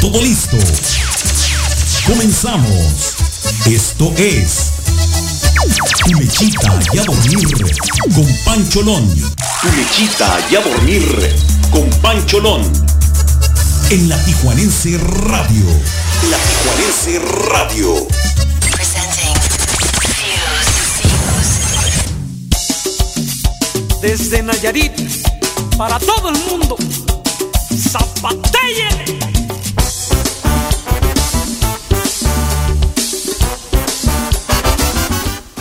Todo listo. Comenzamos. Esto es Tu lechita y a dormir con Pancholón. Tu lechita y a dormir con Pancholón. En la Tijuanense Radio. La Tijuanense Radio. Desde Nayarit, para todo el mundo, Zapatelle.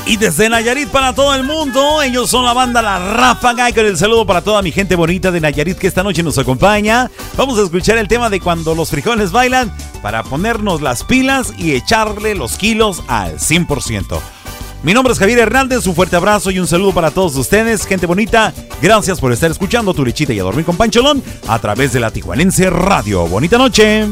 Y desde Nayarit para todo el mundo, ellos son la banda La Ráfaga. Y con el saludo para toda mi gente bonita de Nayarit que esta noche nos acompaña. Vamos a escuchar el tema de cuando los frijoles bailan para ponernos las pilas y echarle los kilos al 100%. Mi nombre es Javier Hernández, un fuerte abrazo y un saludo para todos ustedes, gente bonita. Gracias por estar escuchando Tu Lechita y a Dormir con Pancholón a través de la Tijuanense Radio. Bonita noche.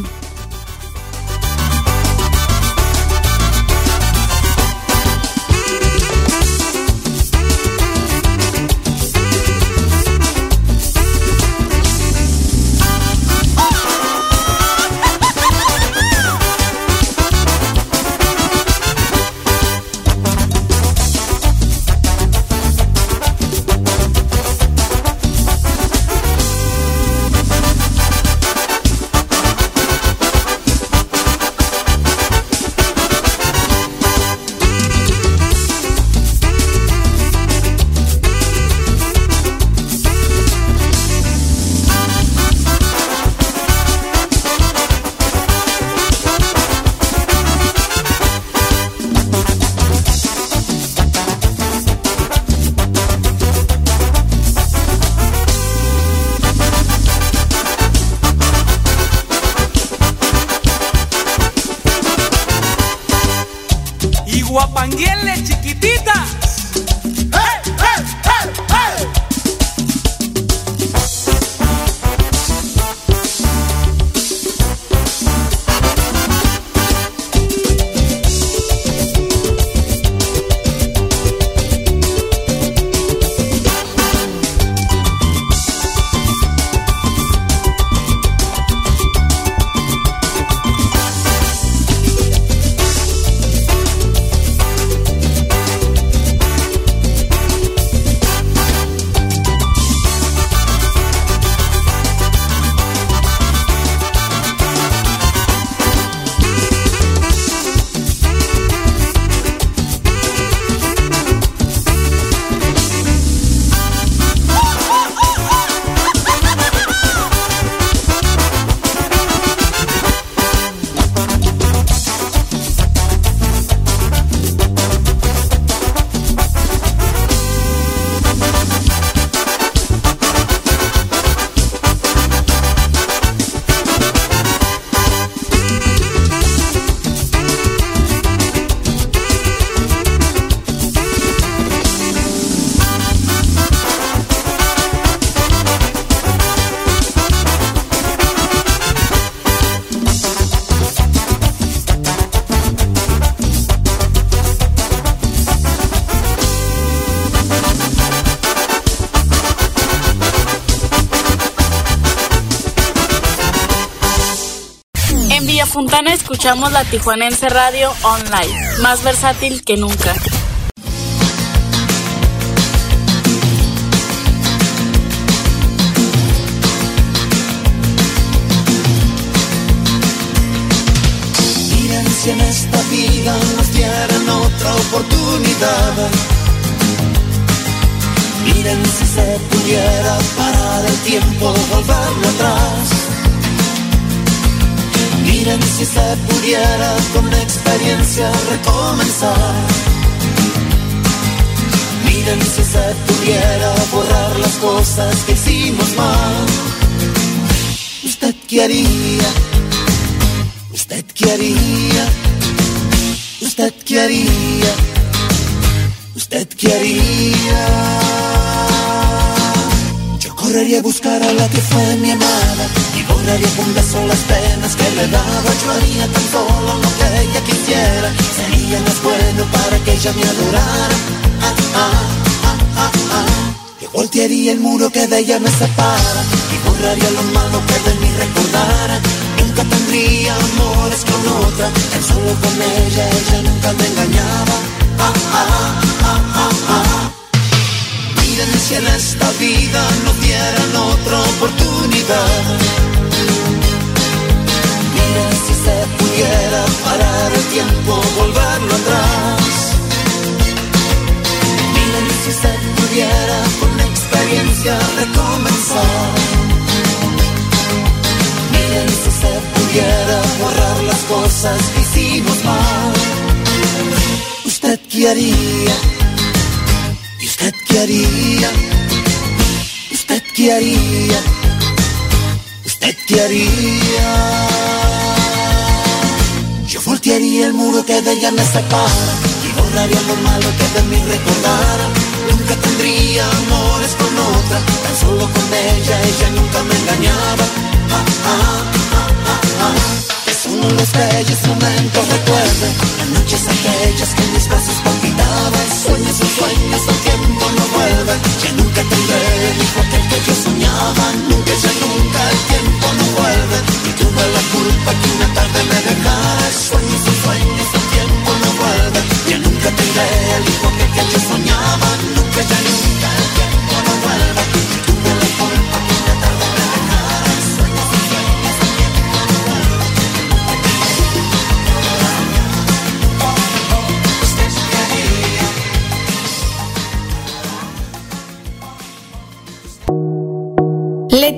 Escuchamos la Tijuanense Radio Online, más versátil que nunca. Miren si en esta vida nos dieran otra oportunidad. Miren si se pudiera parar el tiempo, volverlo atrás Miren si se pudiera con experiencia recomenzar. Miren si se pudiera borrar las cosas que hicimos mal. ¿Usted qué haría? ¿Usted qué haría? ¿Usted qué haría? ¿Usted qué haría? Yo correría a buscar a la que fue mi amada y borraría con beso las penas que le daba. Yo haría tan solo lo que ella quisiera. Sería más bueno para que ella me adorara. Ah, ah, ah, ah, ah. Yo voltearía el muro que de ella me separa y borraría lo malo que de mí recordara. Nunca tendría amores con otra, tan solo con ella, ella nunca me engañaba. Ah, ah, ah, ah, ah. Miren si en esta vida no dieran otra oportunidad. Pudiera parar el tiempo, volverlo atrás. Miren si se pudiera con experiencia recomenzar. Miren si se pudiera borrar las cosas que hicimos mal. ¿Usted qué haría? ¿Y usted qué haría? ¿Usted qué haría? ¿Usted qué haría? Voltearía el muro que de ella me separa y borraría lo malo que de mí recordara. Nunca tendría amores con otra, tan solo con ella, ella nunca me engañaba. Ah, ah, ah, uno los bellos momentos, recuerde, las noches aquellas que mis brazos palpitaba. Sueños son sueños, el tiempo no vuelve. Ya nunca tendré el hijo que yo soñaba. Nunca, ya nunca, el tiempo no vuelve. Y tuve la culpa que una tarde me dejara. Sueños son sueños, el tiempo no vuelve. Ya nunca tendré el hijo que yo soñaba. Nunca, ya nunca, el tiempo no vuelve.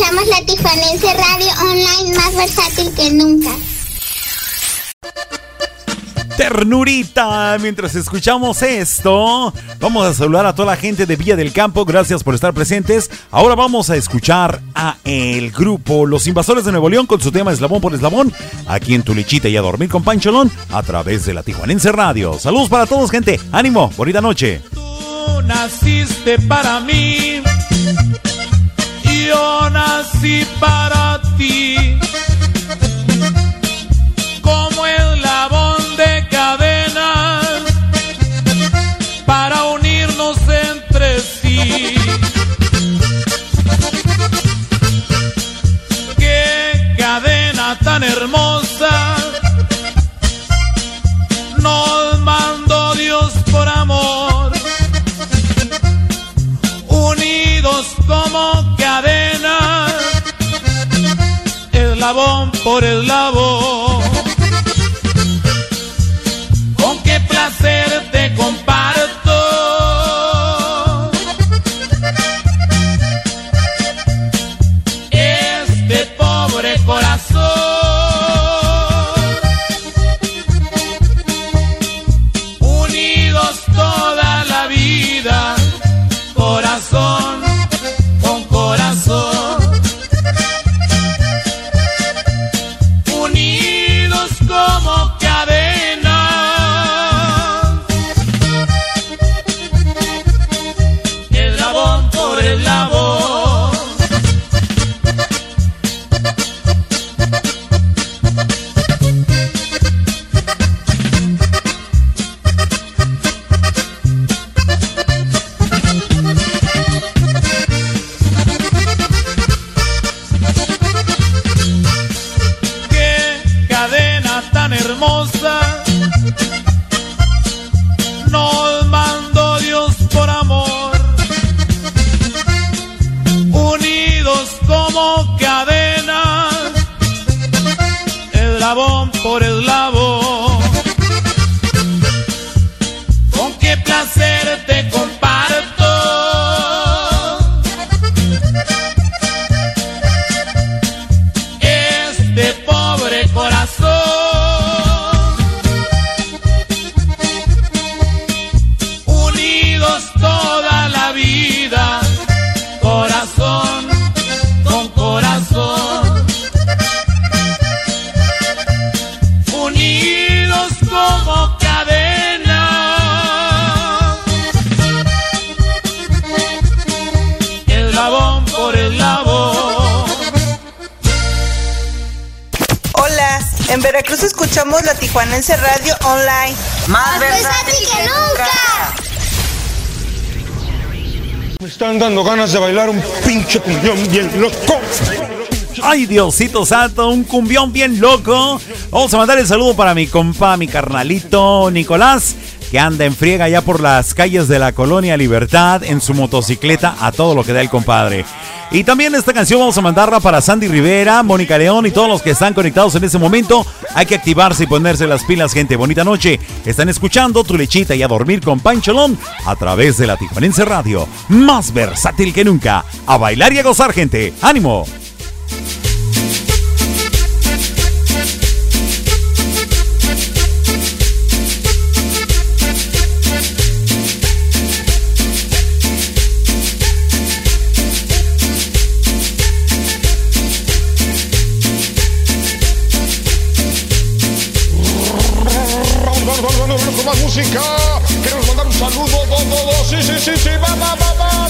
Escuchamos la Tijuanense Radio Online más versátil que nunca. Ternurita, mientras escuchamos esto, vamos a saludar a toda la gente de Villa del Campo, gracias por estar presentes. Ahora vamos a escuchar a el grupo Los Invasores de Nuevo León con su tema Eslabón por Eslabón, aquí en Tu Lechita y a dormir con Pancholón a través de la Tijuanense Radio. Saludos para todos, gente. Ánimo, bonita noche. Tú naciste para mí yo nací para ti. Como eslabón de cadena para unirnos entre sí. Qué cadena tan hermosa como cadena, eslabón por eslabón. Dando ganas de bailar un pinche cumbión bien loco. Ay, Diosito Santo, un cumbión bien loco. Vamos a mandar el saludo para mi compa, mi carnalito Nicolás, que anda en friega ya por las calles de la colonia Libertad en su motocicleta a todo lo que da el compadre. Y también esta canción vamos a mandarla para Sandy Rivera, Mónica León y todos los que están conectados en ese momento. Hay que activarse y ponerse las pilas, gente. Bonita noche. Están escuchando Tu Lechita y a dormir con Pancholón a través de la Tijuanense Radio. Más versátil que nunca. A bailar y a gozar, gente. ¡Ánimo! Música. Queremos mandar un saludo. Do, do, do. Sí, sí, sí, sí. Va, va, va, va.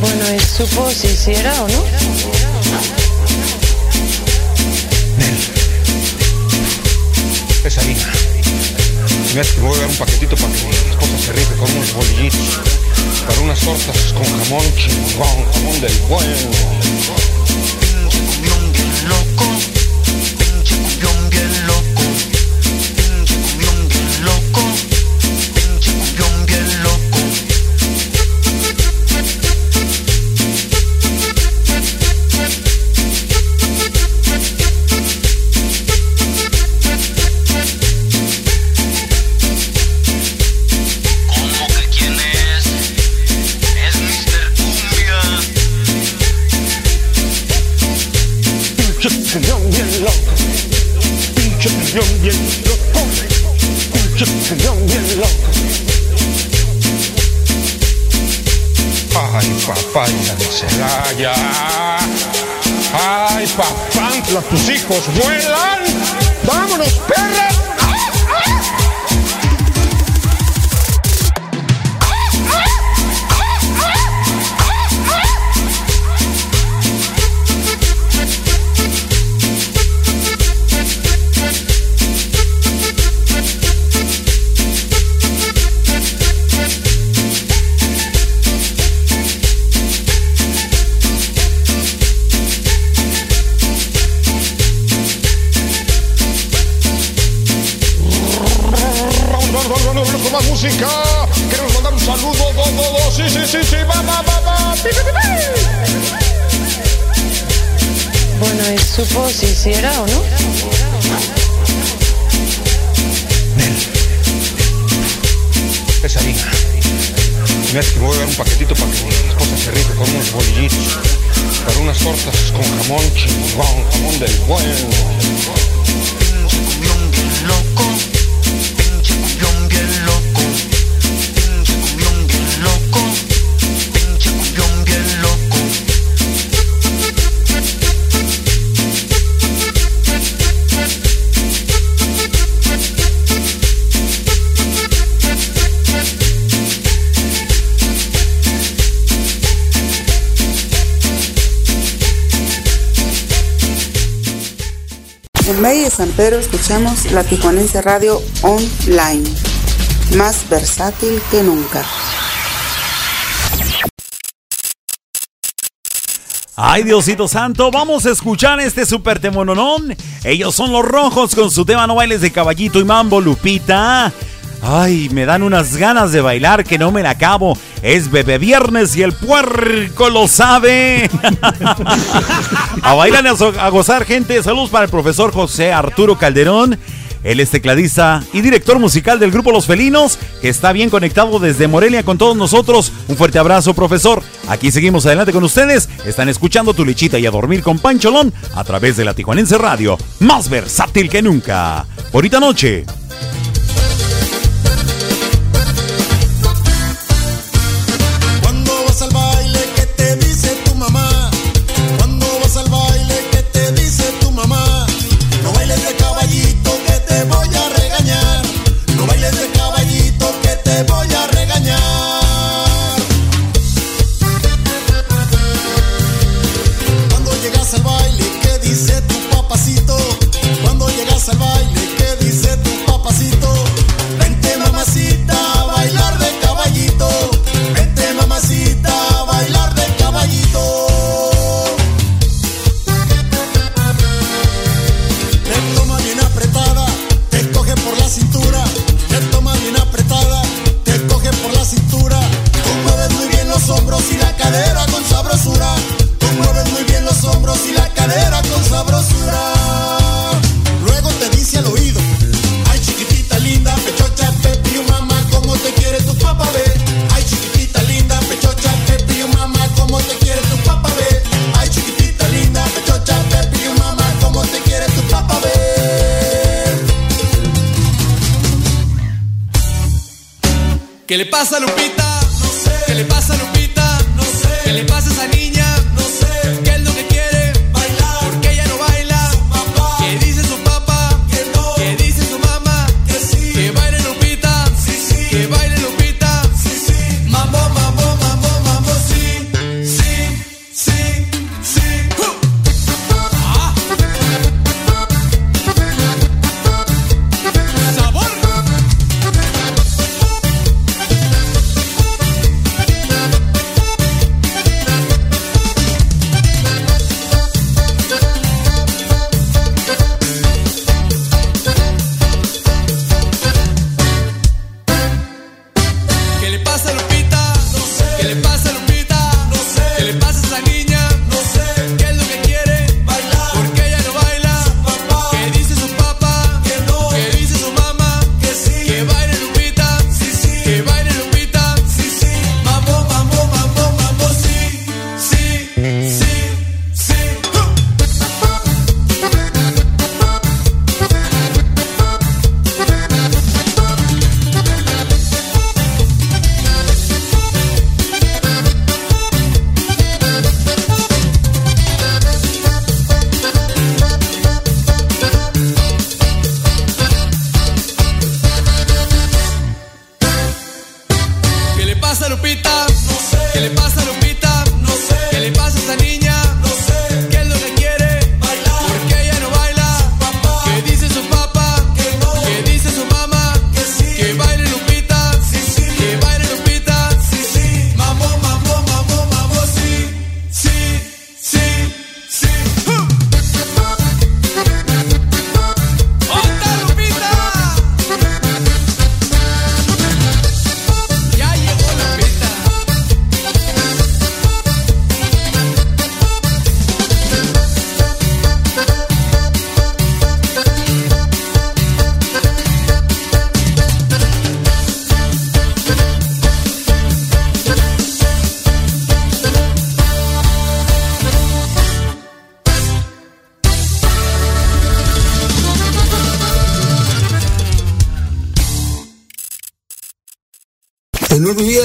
Bueno, ¿y supo si hiciera o no? Es harina. Que voy a dar un paquetito para que mi esposa se rife con unos bolillitos. Para unas tortas con jamón chingón, jamón del bueno. ¿Cómo de Celaya. Ay, papantla, tus hijos vuelan. Vámonos, perra. Supo si hiciera o no? Es harina. Me hace que voy a dar un paquetito para que mi esposa se rife con unos bolillitos. Para unas tortas con jamón chingón, jamón del bueno. Pedro escuchamos la Tijuanense Radio Online, más versátil que nunca. Ay, Diosito Santo, vamos a escuchar este super temononón. Ellos son los rojos con su tema No bailes de caballito y mambo, Lupita. Ay, me dan unas ganas de bailar que no me la acabo. Es bebé viernes y el puerco lo sabe. a bailar y a, gozar, gente. Saludos para el profesor José Arturo Calderón. Él es tecladista y director musical del grupo Los Felinos, que está bien conectado desde Morelia con todos nosotros. Un fuerte abrazo, profesor. Aquí seguimos adelante con ustedes. Están escuchando Tu Lichita y a dormir con Pancholón a través de la Tijuanense Radio, más versátil que nunca. Bonita noche. le pasa, Lupita?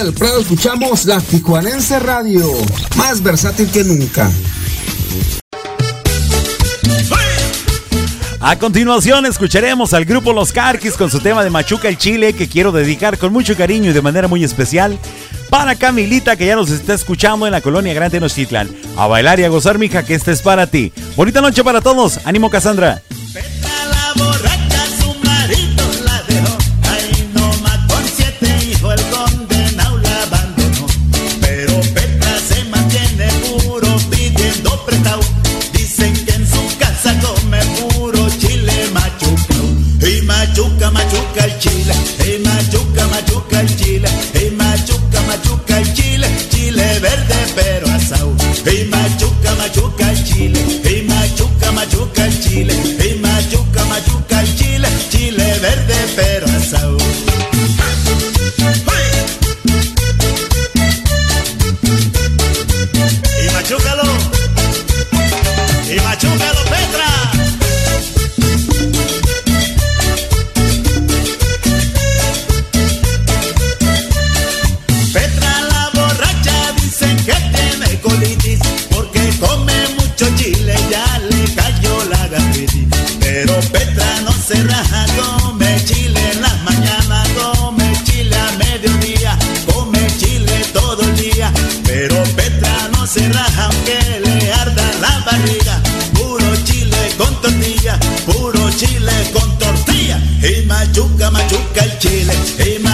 Escuchamos la Tijuanense Radio, más versátil que nunca. A continuación escucharemos al grupo Los Carquis con su tema de Machuca el Chile que quiero dedicar con mucho cariño y de manera muy especial para Camilita que ya nos está escuchando en la colonia Grande Tenochtitlan. A bailar y a gozar, mija, que este es para ti. Bonita noche para todos. Ánimo, Cassandra. todo el día. Pero Petra no se raja aunque le arda la barriga. Puro chile con tortilla, puro chile con tortilla. Y machuca, machuca el chile. Y machuca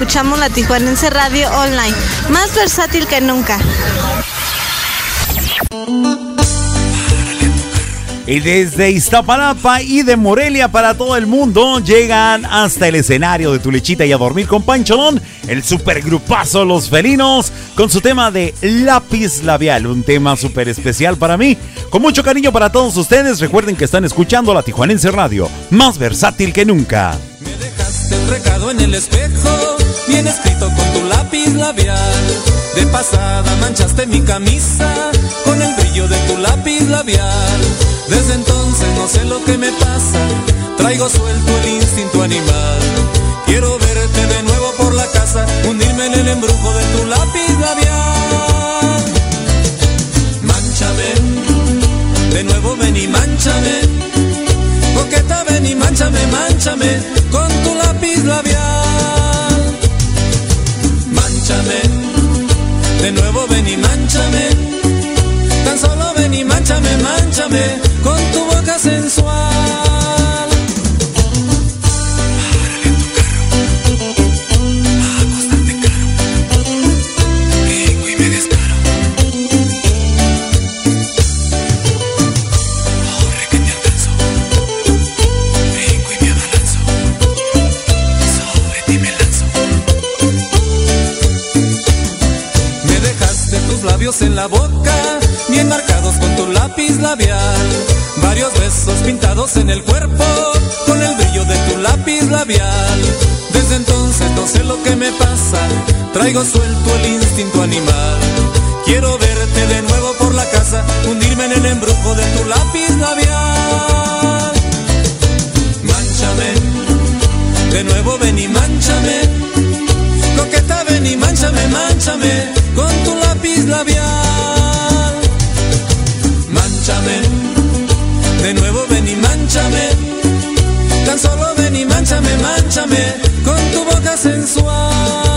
escuchamos la Tijuanense Radio Online, más versátil que nunca. Y desde Iztapalapa y de Morelia para todo el mundo llegan hasta el escenario de Tu Lechita y a dormir con Pancholón, el supergrupazo Los Felinos, con su tema de Lápiz Labial, un tema súper especial para mí. Con mucho cariño para todos ustedes, recuerden que están escuchando la Tijuanense Radio, más versátil que nunca. Dejaste un recado en el espejo, bien escrito con tu lápiz labial. De pasada manchaste mi camisa con el brillo de tu lápiz labial. Desde entonces no sé lo que me pasa, traigo suelto el instinto animal. Quiero verte de nuevo por la casa, hundirme en el embrujo de tu lápiz labial. Manchame, de nuevo ven y manchame. Coqueta ven y manchame, manchame con tu lápiz labial. De nuevo ven y manchame. Tan solo ven y manchame, manchame con tu boca sensual. Lápiz labial. Varios besos pintados en el cuerpo, con el brillo de tu lápiz labial. Desde entonces no sé lo que me pasa, traigo suelto el instinto animal. Quiero verte de nuevo por la casa, hundirme en el embrujo de tu lápiz labial. Manchame, de nuevo ven y manchame. Coqueta ven y manchame, manchame con tu lápiz labial. Manchame. Tan solo ven y manchame, manchame con tu boca sensual.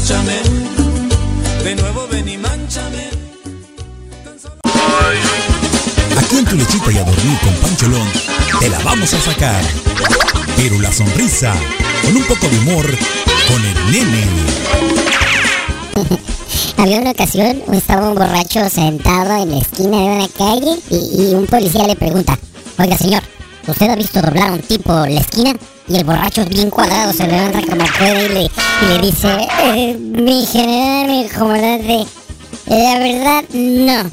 Manchame, de nuevo ven y manchame. Aquí en tu lechita y a dormir con Pancholón, te la vamos a sacar. Pero la sonrisa, con un poco de humor, con el nene. Había una ocasión, estaba un borracho sentado en la esquina de una calle y, y un policía le pregunta, oiga señor, ¿usted ha visto doblar a un tipo la esquina? Y el borracho bien cuadrado se levanta como puede y le, dice, "Eh, mi general, mi comandante, la verdad no.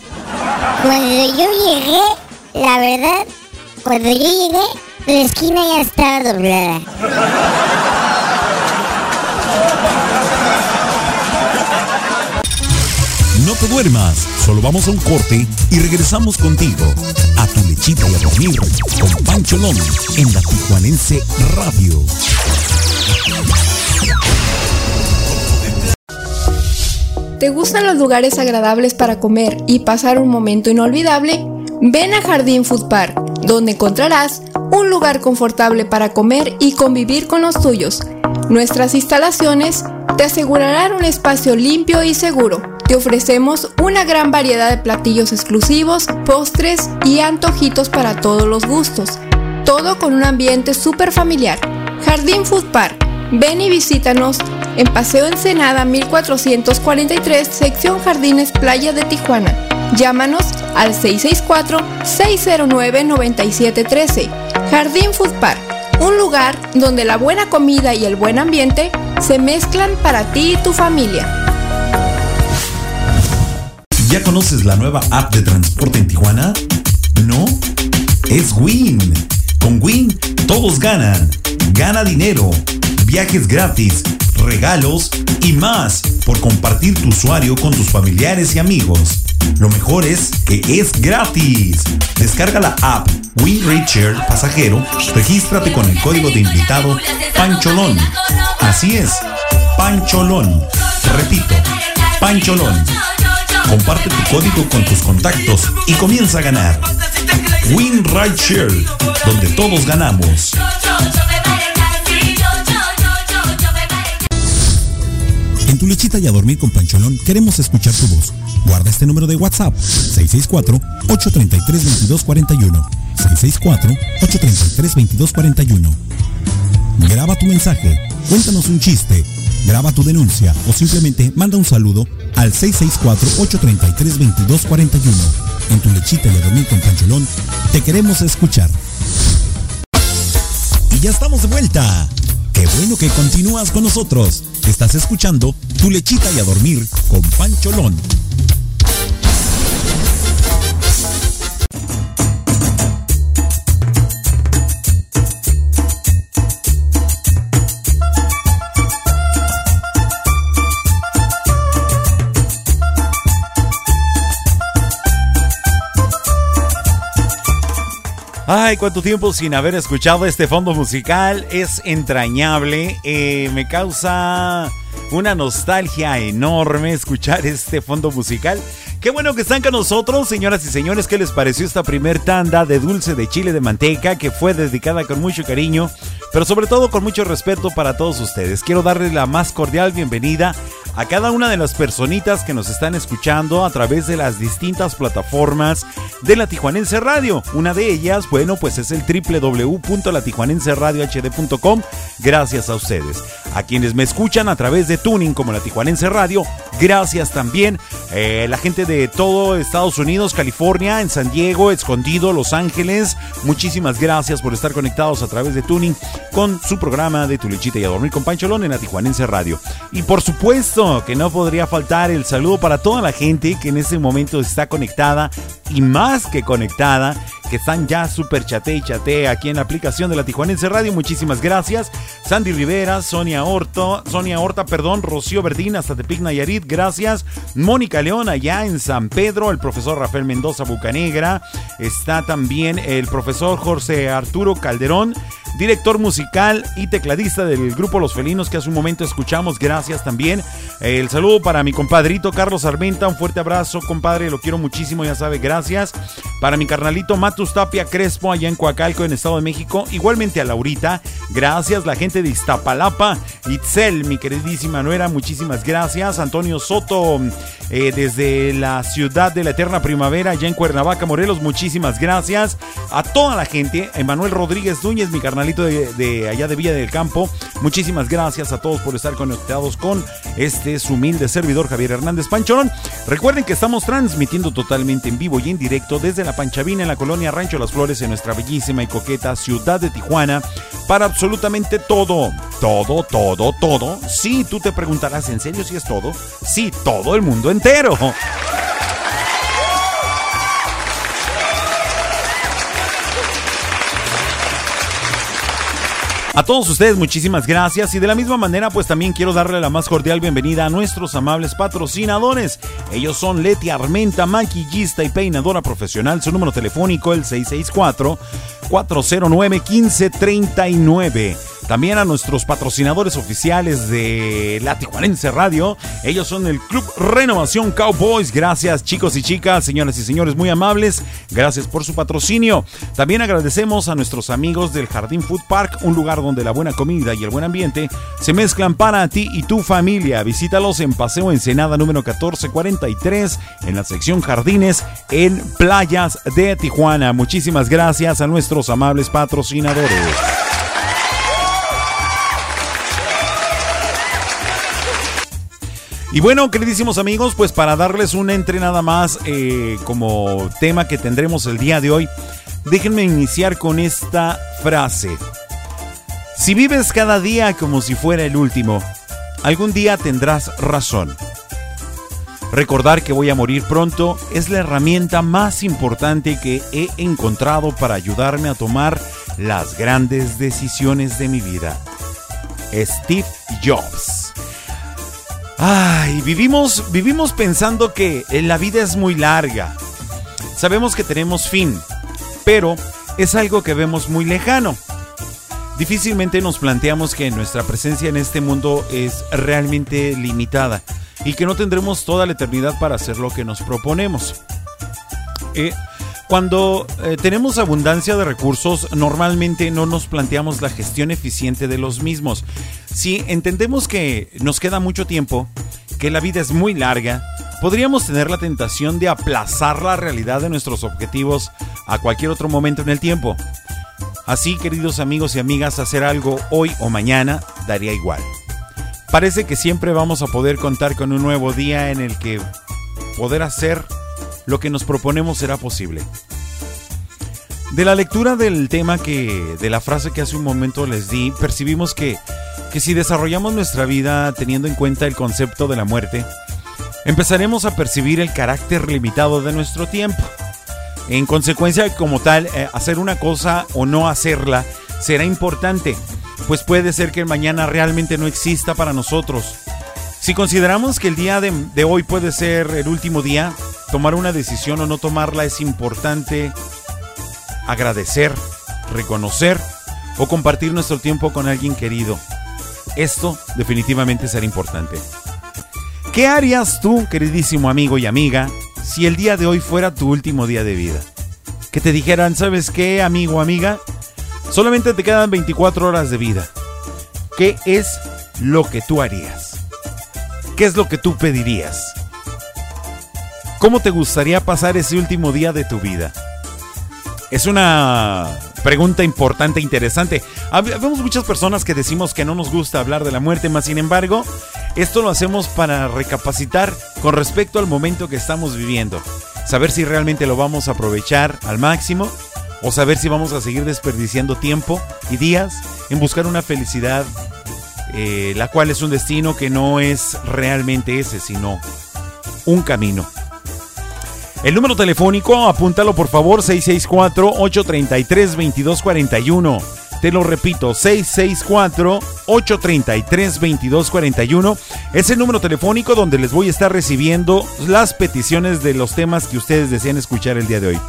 Cuando yo llegué, la verdad, cuando yo llegué, la esquina ya estaba doblada. te duermas, solo vamos a un corte y regresamos contigo a tu lechita y a dormir con Pancho Lón en la Tijuanense Radio. ¿Te gustan los lugares agradables para comer y pasar un momento inolvidable? Ven a Jardín Food Park, donde encontrarás un lugar confortable para comer y convivir con los tuyos. Nuestras instalaciones te asegurarán un espacio limpio y seguro. Te ofrecemos una gran variedad de platillos exclusivos, postres y antojitos para todos los gustos. Todo con un ambiente súper familiar. Jardín Food Park. Ven y visítanos en Paseo Ensenada 1443, sección Jardines Playa de Tijuana. Llámanos al 664-609-9713. Jardín Food Park, un lugar donde la buena comida y el buen ambiente se mezclan para ti y tu familia. ¿Ya conoces la nueva app de transporte en Tijuana? ¿No? Es Win. Con Win todos ganan. Gana dinero, viajes gratis, regalos y más por compartir tu usuario con tus familiares y amigos. Lo mejor es que es gratis. Descarga la app WinRicher Pasajero, regístrate con el código de invitado Pancholón. Así es, Pancholón. Repito, Pancholón. Comparte tu código con tus contactos y comienza a ganar. WinRider donde todos ganamos. En tu lechita y a dormir con Pancholón queremos escuchar tu voz. Guarda este número de WhatsApp 664-833-2241. 664-833-2241. Graba tu mensaje, cuéntanos un chiste, graba tu denuncia o simplemente manda un saludo al 664-833-2241. En tu lechita y dormir con Pancholón te queremos escuchar. Y ya estamos de vuelta. Qué bueno que continúas con nosotros. Estás escuchando Tu lechita y a dormir con Pancholón. Ay, cuánto tiempo sin haber escuchado este fondo musical. Es entrañable. Eh, me causa una nostalgia enorme escuchar este fondo musical. Qué bueno que están con nosotros, señoras y señores. ¿Qué les pareció esta primer tanda de dulce de chile de manteca que fue dedicada con mucho cariño, pero sobre todo con mucho respeto para todos ustedes? Quiero darles la más cordial bienvenida a cada una de las personitas que nos están escuchando a través de las distintas plataformas de la Tijuanense Radio. Una de ellas, bueno, pues es el www.latijuanenseradiohd.com. Gracias a ustedes. A quienes me escuchan a través de Tuning como la Tijuanense Radio, gracias también. Eh, la gente de todo Estados Unidos, California, en San Diego, Escondido, Los Ángeles, muchísimas gracias por estar conectados a través de Tuning con su programa de Tu Lechita y a Dormir con Pancholón en la Tijuanense Radio. Y por supuesto, que no podría faltar el saludo para toda la gente que en este momento está conectada y más que conectada, que están ya súper chate y chate aquí en la aplicación de la Tijuanense Radio. Muchísimas gracias. Sandy Rivera, Sonia Horto, Sonia Horta, perdón, Rocío Verdín, hasta Tepic Nayarit, gracias. Mónica León, allá en San Pedro, el profesor Rafael Mendoza Bucanegra. Está también el profesor José Arturo Calderón director musical y tecladista del grupo Los Felinos que hace un momento escuchamos. Gracias también. El saludo para mi compadrito Carlos Armenta. Un fuerte abrazo, compadre. Lo quiero muchísimo, ya sabe. Gracias. Para mi carnalito Matus Tapia Crespo, allá en Coacalco, en Estado de México. Igualmente a Laurita. Gracias. La gente de Iztapalapa. Itzel, mi queridísima nuera. Muchísimas gracias. Antonio Soto, eh, desde la ciudad de la eterna primavera, allá en Cuernavaca, Morelos. Muchísimas gracias. A toda la gente. Emanuel Rodríguez Núñez, mi carnalito de, allá de Villa del Campo. Muchísimas gracias a todos por estar conectados con este humilde servidor Javier Hernández Pancholón. Recuerden que estamos transmitiendo totalmente en vivo y en directo desde la Panchavina en la colonia Rancho Las Flores en nuestra bellísima y coqueta ciudad de Tijuana para absolutamente todo, todo, todo, todo. Sí, tú te preguntarás, ¿en serio si es todo? Sí, todo el mundo entero. A todos ustedes muchísimas gracias y de la misma manera pues también quiero darle la más cordial bienvenida a nuestros amables patrocinadores. Ellos son Leti Armenta, maquillista y peinadora profesional. Su número telefónico el 664 409 1539. También a nuestros patrocinadores oficiales de La Tijuanense Radio. Ellos son el Club Renovación Cowboys. Gracias chicos y chicas, señoras y señores muy amables. Gracias por su patrocinio. También agradecemos a nuestros amigos del Jardín Food Park, un lugar donde la buena comida y el buen ambiente se mezclan para ti y tu familia. Visítalos en Paseo Ensenada número 1443 en la sección Jardines en Playas de Tijuana. Muchísimas gracias a nuestros amables patrocinadores. Y bueno, queridísimos amigos, pues para darles un entre nada más eh, como tema que tendremos el día de hoy, déjenme iniciar con esta frase. Si vives cada día como si fuera el último, algún día tendrás razón. Recordar que voy a morir pronto es la herramienta más importante que he encontrado para ayudarme a tomar las grandes decisiones de mi vida. Steve Jobs. Ay, vivimos, vivimos pensando que la vida es muy larga. Sabemos que tenemos fin, pero es algo que vemos muy lejano. Difícilmente nos planteamos que nuestra presencia en este mundo es realmente limitada y que no tendremos toda la eternidad para hacer lo que nos proponemos. Eh, cuando eh, tenemos abundancia de recursos, normalmente no nos planteamos la gestión eficiente de los mismos. Si entendemos que nos queda mucho tiempo, que la vida es muy larga, podríamos tener la tentación de aplazar la realidad de nuestros objetivos a cualquier otro momento en el tiempo. Así, queridos amigos y amigas, hacer algo hoy o mañana daría igual. Parece que siempre vamos a poder contar con un nuevo día en el que poder hacer lo que nos proponemos será posible. De la lectura del tema que, de la frase que hace un momento les di, percibimos que que si desarrollamos nuestra vida teniendo en cuenta el concepto de la muerte, empezaremos a percibir el carácter limitado de nuestro tiempo. En consecuencia, como tal, eh, hacer una cosa o no hacerla será importante, pues puede ser que el mañana realmente no exista para nosotros. Si consideramos que el día de, de hoy puede ser el último día, tomar una decisión o no tomarla es importante agradecer, reconocer o compartir nuestro tiempo con alguien querido. Esto definitivamente será importante. ¿Qué harías tú, queridísimo amigo y amiga, si el día de hoy fuera tu último día de vida? Que te dijeran, ¿sabes qué, amigo amiga? Solamente te quedan 24 horas de vida. ¿Qué es lo que tú harías? ¿Qué es lo que tú pedirías? ¿Cómo te gustaría pasar ese último día de tu vida? Es una pregunta importante interesante. Vemos muchas personas que decimos que no nos gusta hablar de la muerte, más sin embargo, esto lo hacemos para recapacitar con respecto al momento que estamos viviendo. Saber si realmente lo vamos a aprovechar al máximo o saber si vamos a seguir desperdiciando tiempo y días en buscar una felicidad, eh, la cual es un destino que no es realmente ese, sino un camino. El número telefónico, apúntalo por favor, 664-833-2241. Te lo repito, 664-833-2241. Es el número telefónico donde les voy a estar recibiendo las peticiones de los temas que ustedes desean escuchar el día de hoy.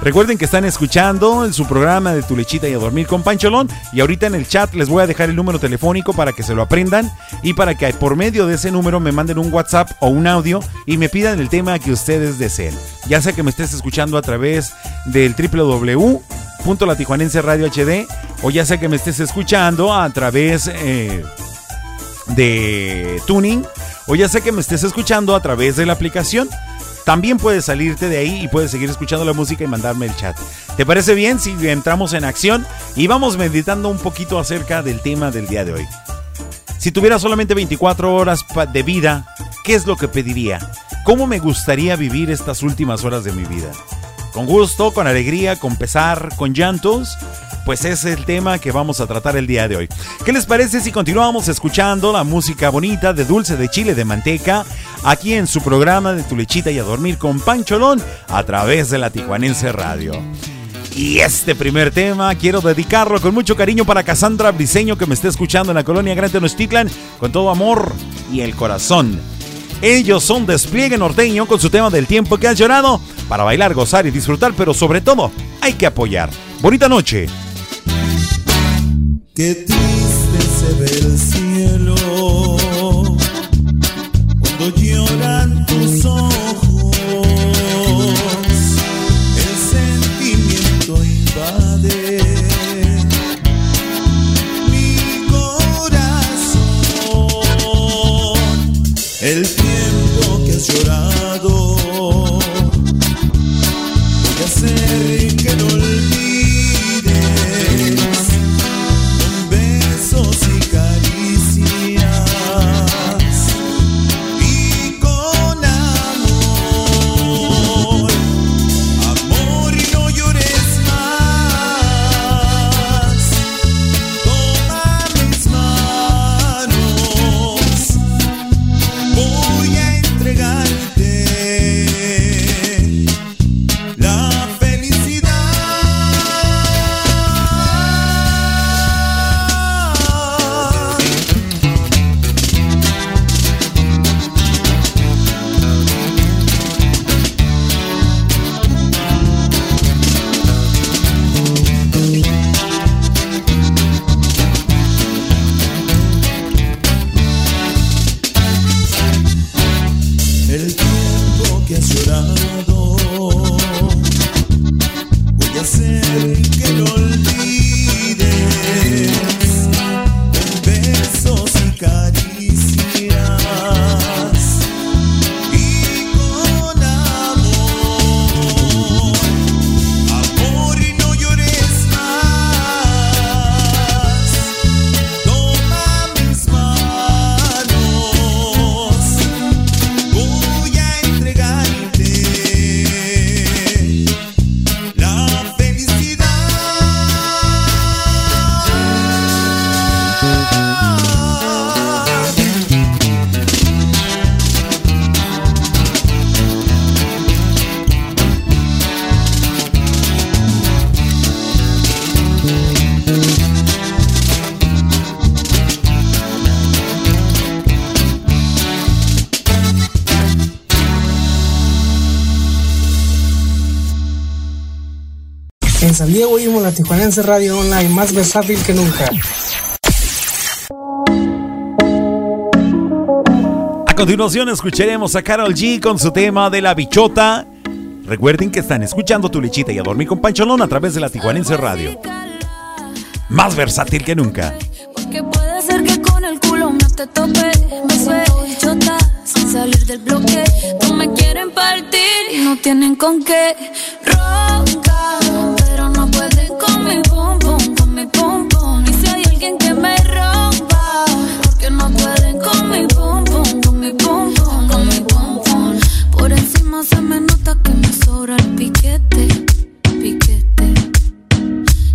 Recuerden que están escuchando en su programa de Tu Lechita y a Dormir con Pancholón. Y ahorita en el chat les voy a dejar el número telefónico para que se lo aprendan y para que por medio de ese número me manden un WhatsApp o un audio y me pidan el tema que ustedes deseen. Ya sea que me estés escuchando a través del Radio HD o ya sea que me estés escuchando a través eh, de Tuning o ya sea que me estés escuchando a través de la aplicación. También puedes salirte de ahí y puedes seguir escuchando la música y mandarme el chat. ¿Te parece bien si entramos en acción y vamos meditando un poquito acerca del tema del día de hoy? Si tuviera solamente 24 horas de vida, ¿qué es lo que pediría? ¿Cómo me gustaría vivir estas últimas horas de mi vida? ¿Con gusto, con alegría, con pesar, con llantos? pues es el tema que vamos a tratar el día de hoy. ¿Qué les parece si continuamos escuchando la música bonita de dulce de chile de manteca aquí en su programa de Tu lechita y a dormir con Pancholón a través de la Tijuanense Radio? Y este primer tema quiero dedicarlo con mucho cariño para Cassandra Briseño que me está escuchando en la colonia Gran Tenochtitlan con todo amor y el corazón. Ellos son Despliegue Norteño con su tema del tiempo que has llorado para bailar, gozar y disfrutar, pero sobre todo hay que apoyar. Bonita noche. San Diego oímos la Tijuanense Radio Online más versátil que nunca. A continuación escucharemos a Carol G con su tema de la bichota. Recuerden que están escuchando tu lechita y a dormir con Pancholón a través de la Tijuanense Radio. Más versátil que nunca. Que puede ser que con el culo no te tope. Me suelto bichota sin salir del bloque. No me quieren partir y no tienen con qué. Ronca, con mi pum, con mi pum. Y si hay alguien que me rompa, porque no pueden con mi pum, con mi pum, con mi. Por encima se me nota que me sobra el piquete, piquete.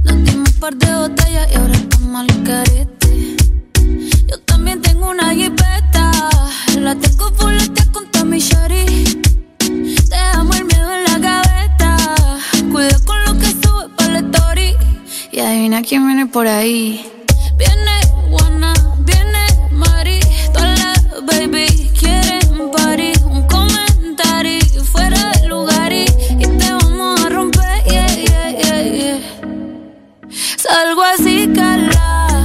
Nos dimos un par de botellas y ahora estamos al carete. Yo también tengo una jipeta. La tengo fuletea con Tommy Shari. Dejamos el miedo en la gaveta. Cuida con lo Y adivina quién viene por ahí. Viene Juana, viene Mari. Todas las baby quieren party. Un comentario fuera de lugar y, y te vamos a romper. Yeah, yeah, yeah, yeah. Salgo así, cala.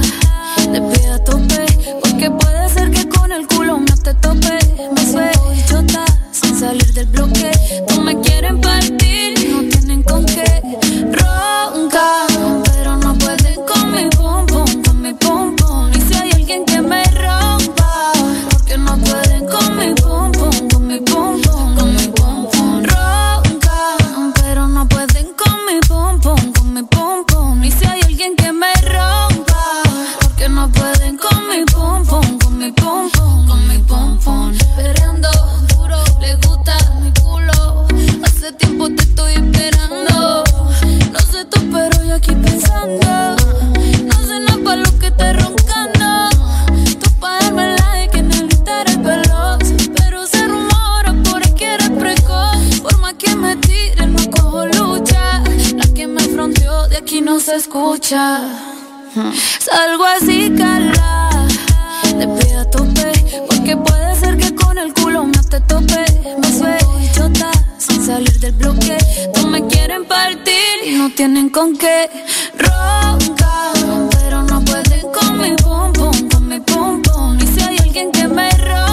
Te pido a tope. Porque puede ser que con el culo no te tope. Me suelto bichota sin salir del bloque. No me quieren partir, no tienen con qué. Ronca, aquí pensando. No cena pa' lo que te roncando. Tú pa' darme la de que necesitar el pelo. Pero se rumora por aquí eres precoz. Por más que me tire, no cojo lucha. La que me fronteó de aquí no se escucha. Salgo así, cala. Te pido tope. Porque puede ser que con el culo no te tope. Me fue chota salir del bloque. No me quieren partir y no tienen con qué. Ronca, pero no pueden con mi pum pum, con mi pum pum. Y si hay alguien que me rompa,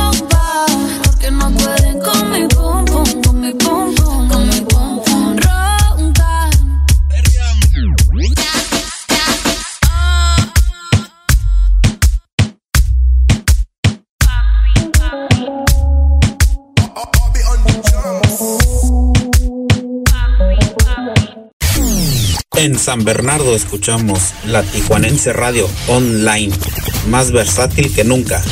En San Bernardo escuchamos la Tijuanense Radio Online, más versátil que nunca.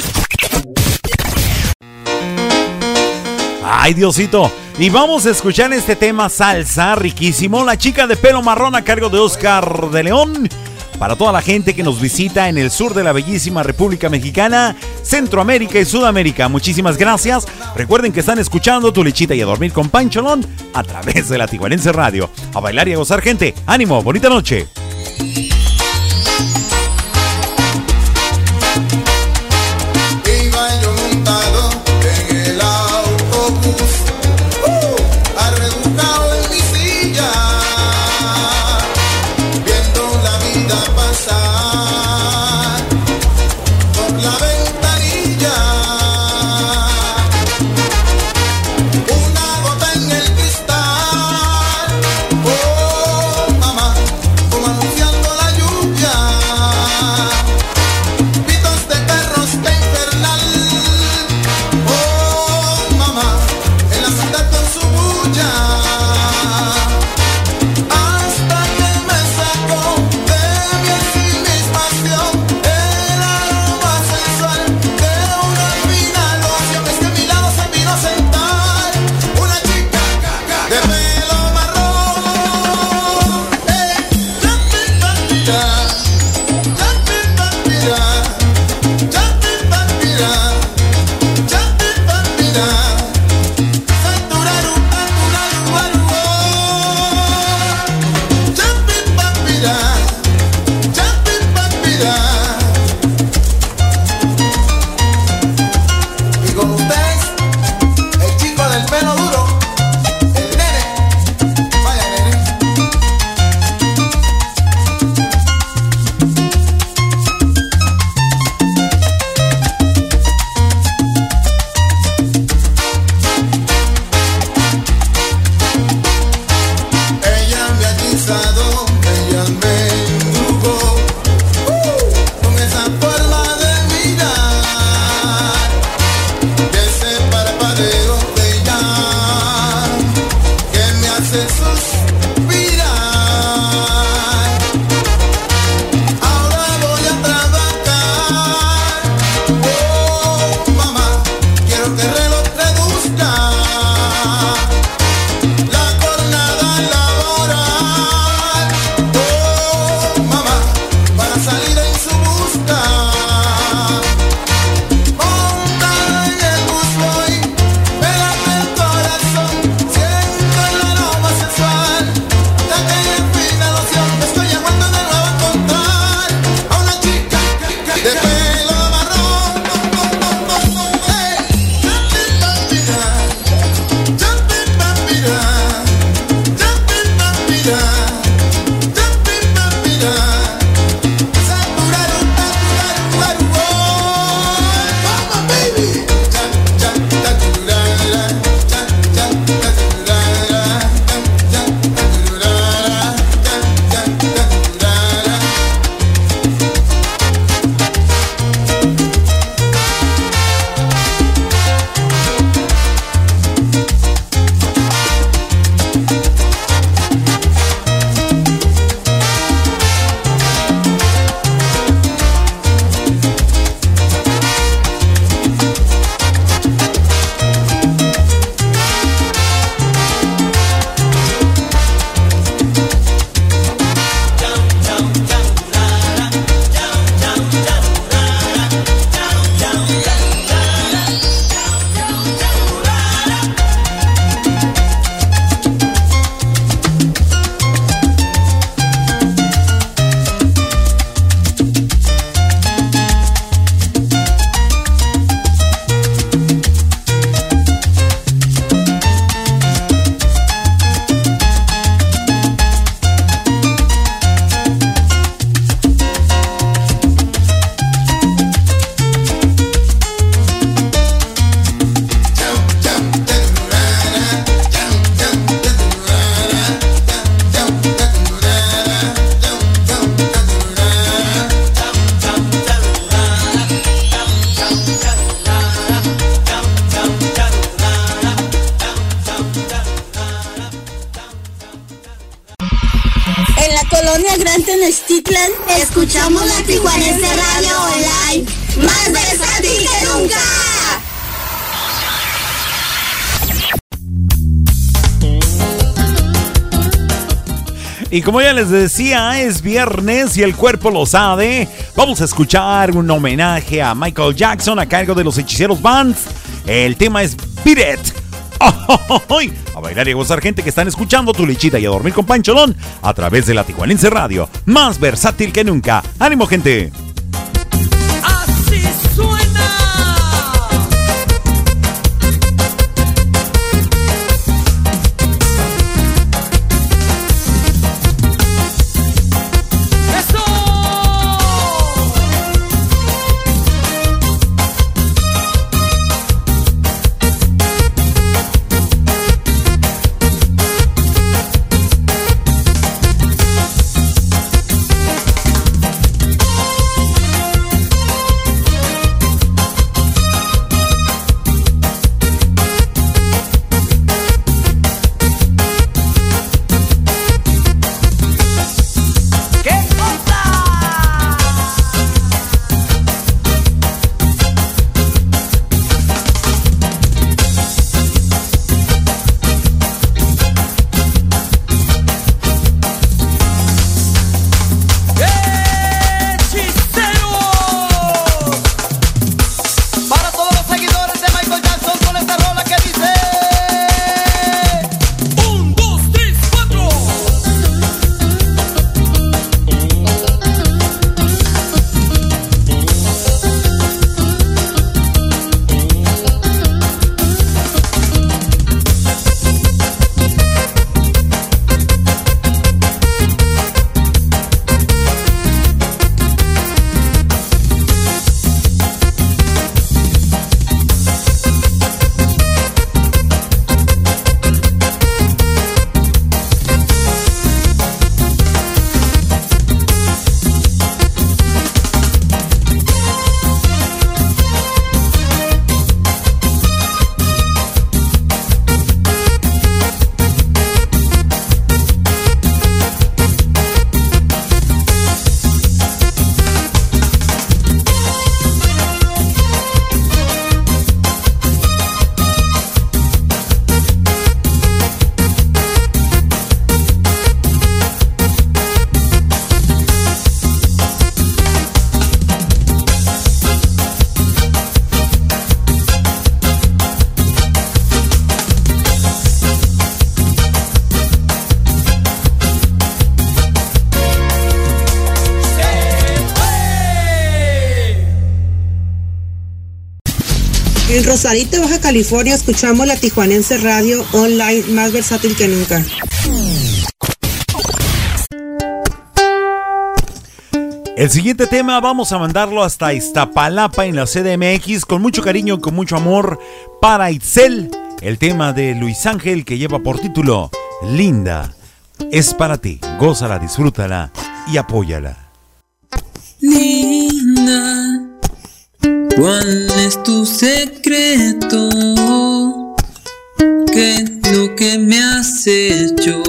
Ay, Diosito. Y vamos a escuchar este tema salsa, riquísimo. La chica de pelo marrón a cargo de Oscar de León. Para toda la gente que nos visita en el sur de la bellísima República Mexicana, Centroamérica y Sudamérica. Muchísimas gracias. Recuerden que están escuchando Tu Lechita y a Dormir con Pancholón a través de la Tijuanense Radio. A bailar y a gozar, gente. Ánimo, bonita noche. Les decía, es viernes y el cuerpo lo sabe. Vamos a escuchar un homenaje a Michael Jackson a cargo de los Hechiceros Bands. El tema es Beat It. A bailar y a gozar gente que están escuchando tu lechita y a dormir con Pancholón a través de la Tijuanense Radio. Más versátil que nunca. ¡Ánimo, gente! En Rosarito, Baja California, escuchamos la Tijuanense Radio Online más versátil que nunca. El siguiente tema vamos a mandarlo hasta Iztapalapa en la CDMX con mucho cariño, con mucho amor para Itzel. El tema de Luis Ángel que lleva por título Linda. Es para ti. Gózala, disfrútala y apóyala. ¿Cuál es tu secreto? ¿Qué es lo que me has hecho?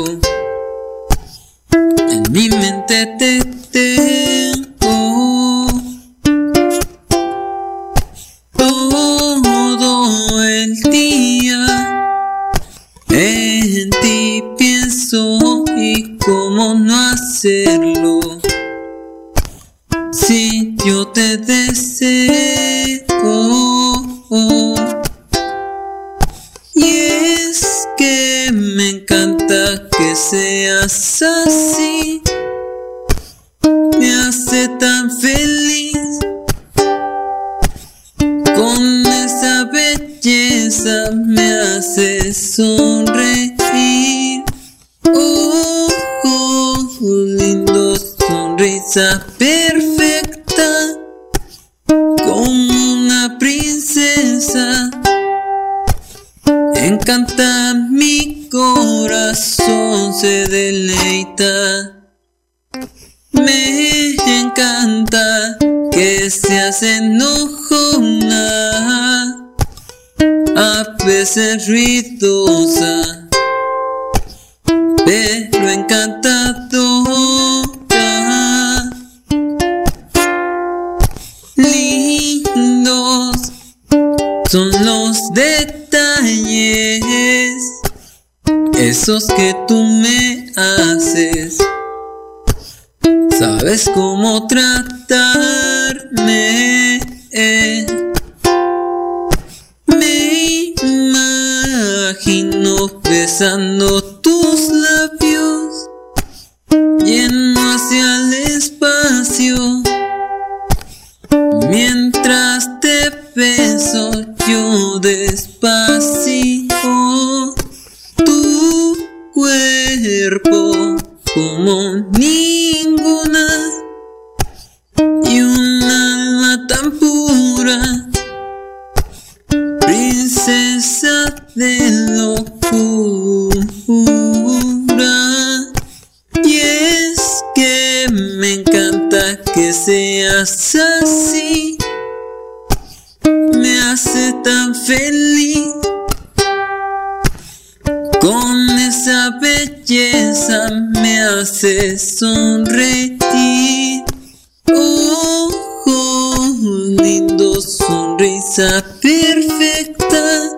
que se hace enojona, a veces ruidosa, pero encantadora. Lindos son los detalles, esos que tú me haces. Sabes cómo tratarme. Me imagino besando tus labios, yendo hacia el espacio. Mientras te beso yo despacito, tu cuerpo como ninguna tan pura, princesa de locura. Y es que me encanta que seas así, me hace tan feliz. Con esa belleza me hace sonreír. Ojos sonrisa perfecta,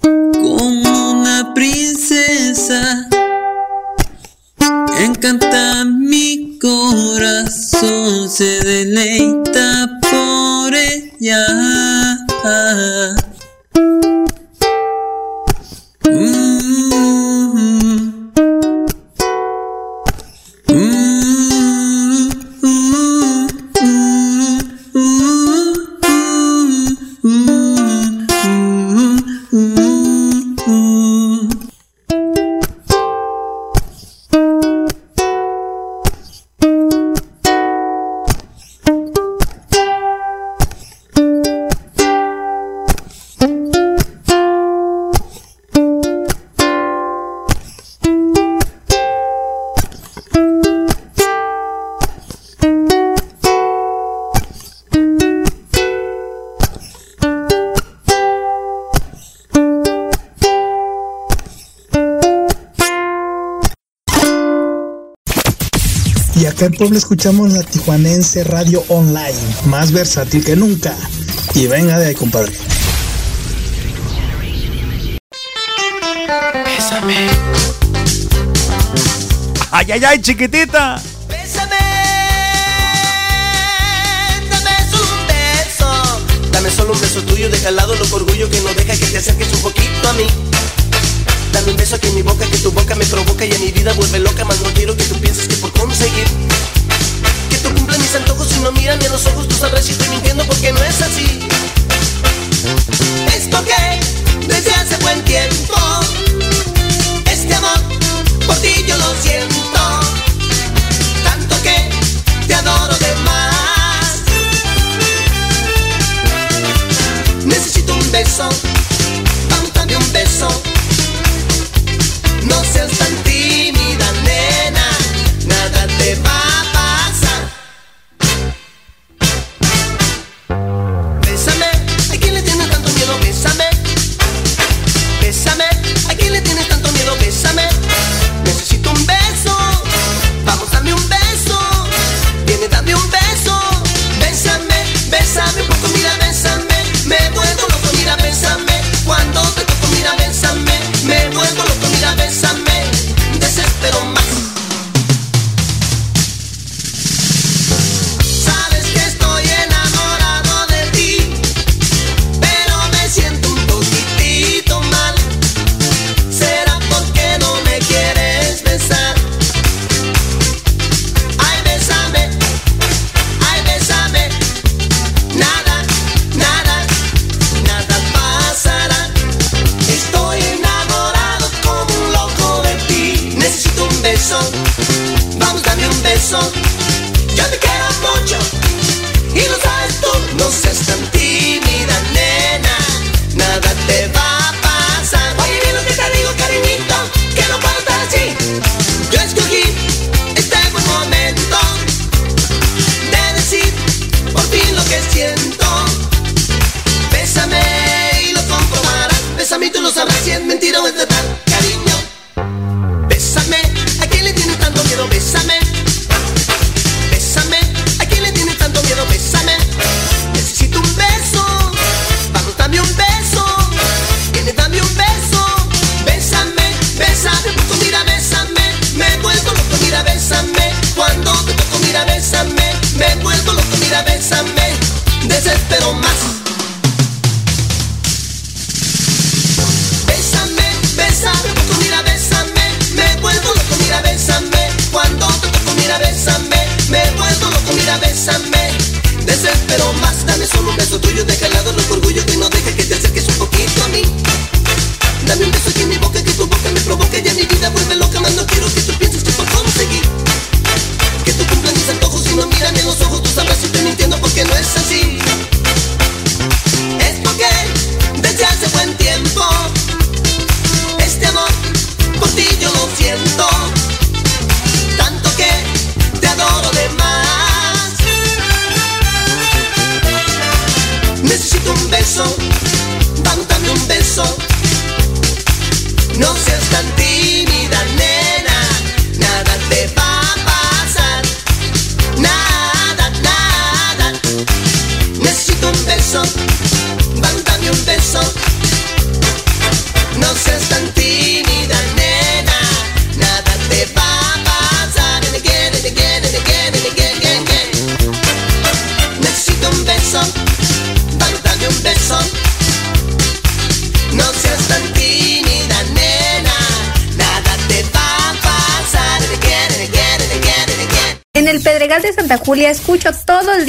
como una princesa. Encanta mi corazón, se deleita por ella. Acá en Puebla escuchamos la Tijuanense Radio Online, más versátil que nunca. Y venga de ahí, compadre. Bésame. Ay, ay, ay, chiquitita. Dame un beso. Dame solo un beso tuyo, deja al lado los orgullo que no deja que te acerques un poquito a mí. Dame un beso que en mi boca, que tu boca me provoca y a mi vida vuelve loca, más no quiero que tú pienses que por conseguir que tú cumplas mis antojos y no mírame a los ojos, tú sabrás si estoy mintiendo porque no es así. Es porque desde hace buen tiempo este amor por ti yo lo siento, tanto que te adoro de más. Necesito un beso, dame un beso. No seas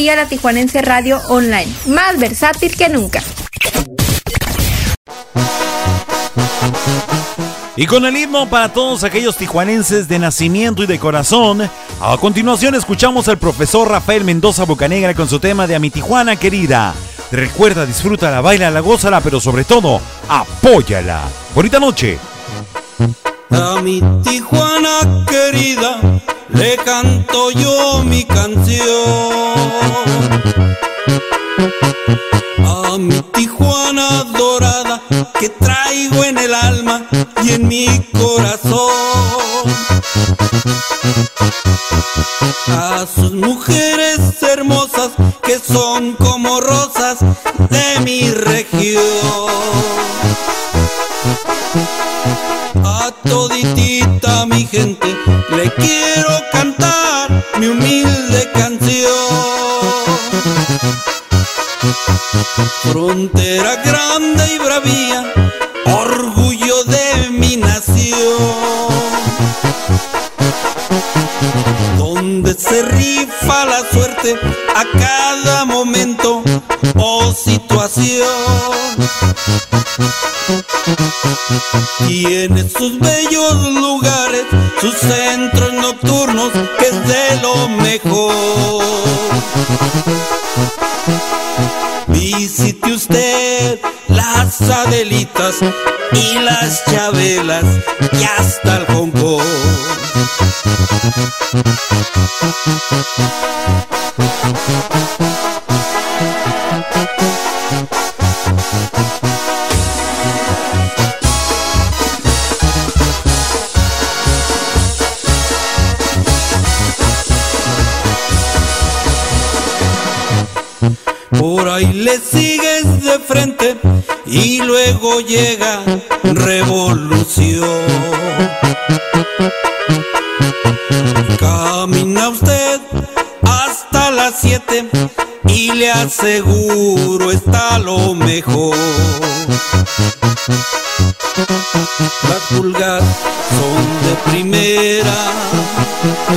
día la Tijuanense Radio Online, más versátil que nunca. Y con el himno para todos aquellos tijuanenses de nacimiento y de corazón, a continuación escuchamos al profesor Rafael Mendoza Bocanegra con su tema de A mi Tijuana querida. Recuerda, disfrútala, bailala, gózala, pero sobre todo, apóyala. Bonita noche. A mi Tijuana querida le canto yo mi canción. A Tiene sus bellos lugares, sus centros nocturnos, que es de lo mejor. Visite usted las Adelitas y las Chabelas y hasta el Hong. Y luego llega revolución. Camina usted hasta las 7 y le aseguro está lo mejor. Las pulgas son de primera,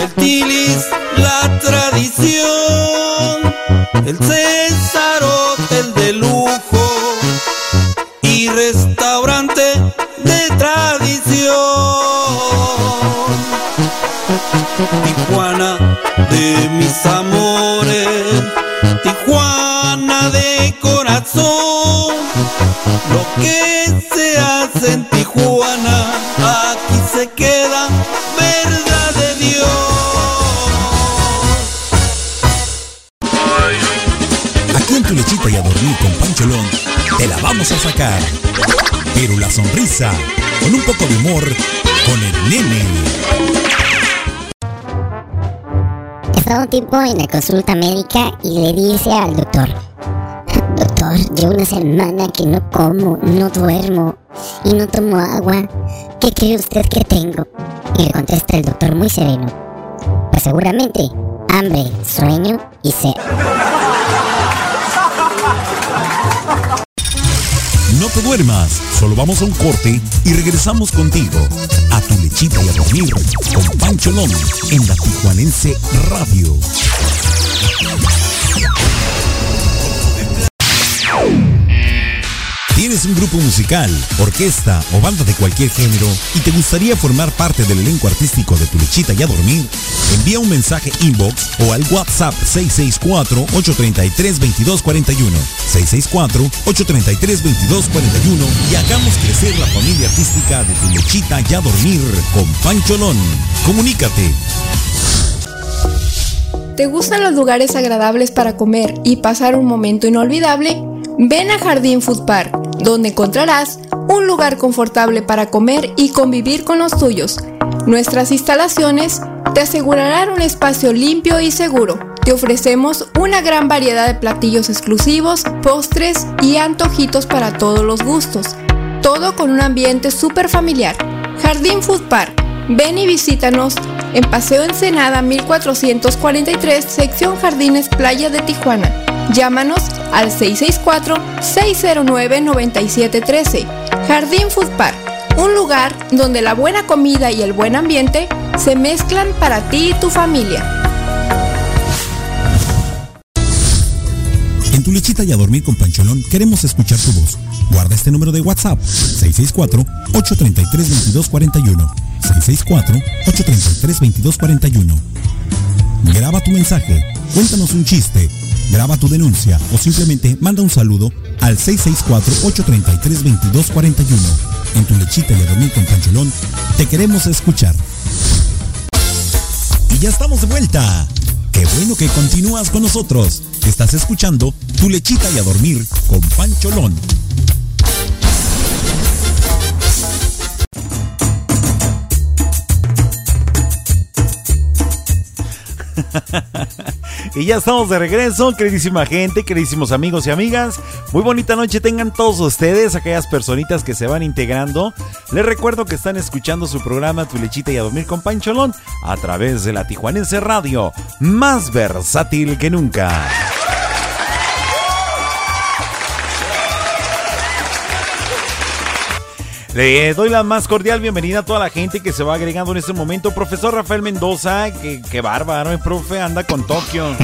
el tilis la tradición, el César sacar. Pero la sonrisa, con un poco de humor, con el nene. Estaba un tipo en la consulta médica y le dice al doctor, doctor, llevo una semana que no como, no duermo y no tomo agua. ¿Qué cree usted que tengo? Y le contesta el doctor muy sereno, pues seguramente hambre, sueño y sed. No te duermas, solo vamos a un corte y regresamos contigo a tu lechita y a dormir con Pancholón en la Tijuanense Radio. ¿Tienes un grupo musical, orquesta o banda de cualquier género y te gustaría formar parte del elenco artístico de Tu Lechita y a Dormir? Envía un mensaje inbox o al WhatsApp 664-833-2241. 664-833-2241 y hagamos crecer la familia artística de Tu Lechita y a Dormir con Pancholón. Comunícate ¿Te gustan los lugares agradables para comer y pasar un momento inolvidable? Ven a Jardín Food Park, donde encontrarás un lugar confortable para comer y convivir con los tuyos. Nuestras instalaciones te asegurarán un espacio limpio y seguro. Te ofrecemos una gran variedad de platillos exclusivos, postres y antojitos para todos los gustos. Todo con un ambiente súper familiar. Jardín Food Park. Ven y visítanos en Paseo Ensenada 1443, sección Jardines Playa de Tijuana. Llámanos al 664-609-9713. Jardín Food Park, un lugar donde la buena comida y el buen ambiente se mezclan para ti y tu familia. En tu lechita y a dormir con Pancholón queremos escuchar tu voz. Guarda este número de WhatsApp 664-833-2241. 664-833-2241. Graba tu mensaje, cuéntanos un chiste, graba tu denuncia o simplemente manda un saludo al 664-833-2241. En tu lechita y a dormir con Pancholón te queremos escuchar. Y ya estamos de vuelta. Qué bueno que continúas con nosotros. Estás escuchando Tu lechita y a dormir con Pancholón. y ya estamos de regreso, queridísima gente, queridísimos amigos y amigas. Muy bonita noche tengan todos ustedes, aquellas personitas que se van integrando. Les recuerdo que están escuchando su programa Tu lechita y a dormir con Pancholón a través de la Tijuanense Radio, más versátil que nunca. Le doy la más cordial bienvenida a toda la gente que se va agregando en este momento. Profesor Rafael Mendoza, que, que bárbaro, el profe anda con Tokio.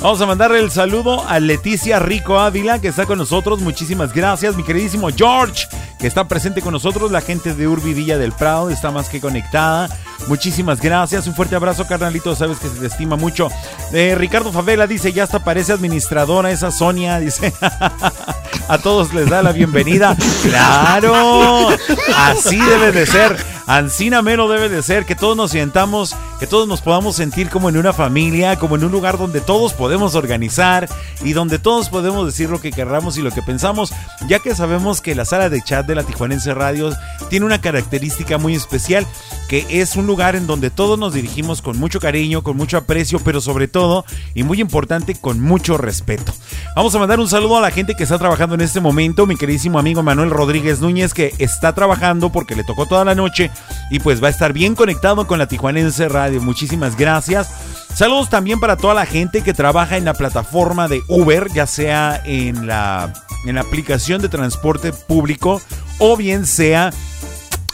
Vamos a mandarle el saludo a Leticia Rico Ávila, que está con nosotros. Muchísimas gracias, mi queridísimo George, que está presente con nosotros. La gente de Urbi Villa del Prado está más que conectada. Muchísimas gracias. Un fuerte abrazo, carnalito. Sabes que se te estima mucho. Eh, Ricardo Favela dice: Ya hasta parece administradora esa Sonia. Dice: A todos les da la bienvenida. ¡Claro! Así debe de ser. Ancina mero debe de ser, que todos nos sientamos, que todos nos podamos sentir como en una familia, como en un lugar donde todos podemos organizar y donde todos podemos decir lo que querramos y lo que pensamos, ya que sabemos que la sala de chat de la Tijuanense Radio tiene una característica muy especial, que es un lugar en donde todos nos dirigimos con mucho cariño, con mucho aprecio, pero sobre todo, y muy importante, con mucho respeto. Vamos a mandar un saludo a la gente que está trabajando en este momento, mi queridísimo amigo Manuel Rodríguez Núñez, que está trabajando porque le tocó toda la noche y pues va a estar bien conectado con la Tijuanense Radio. Muchísimas gracias. Saludos también para toda la gente que trabaja en la plataforma de Uber, ya sea en la, en la aplicación de transporte público o bien sea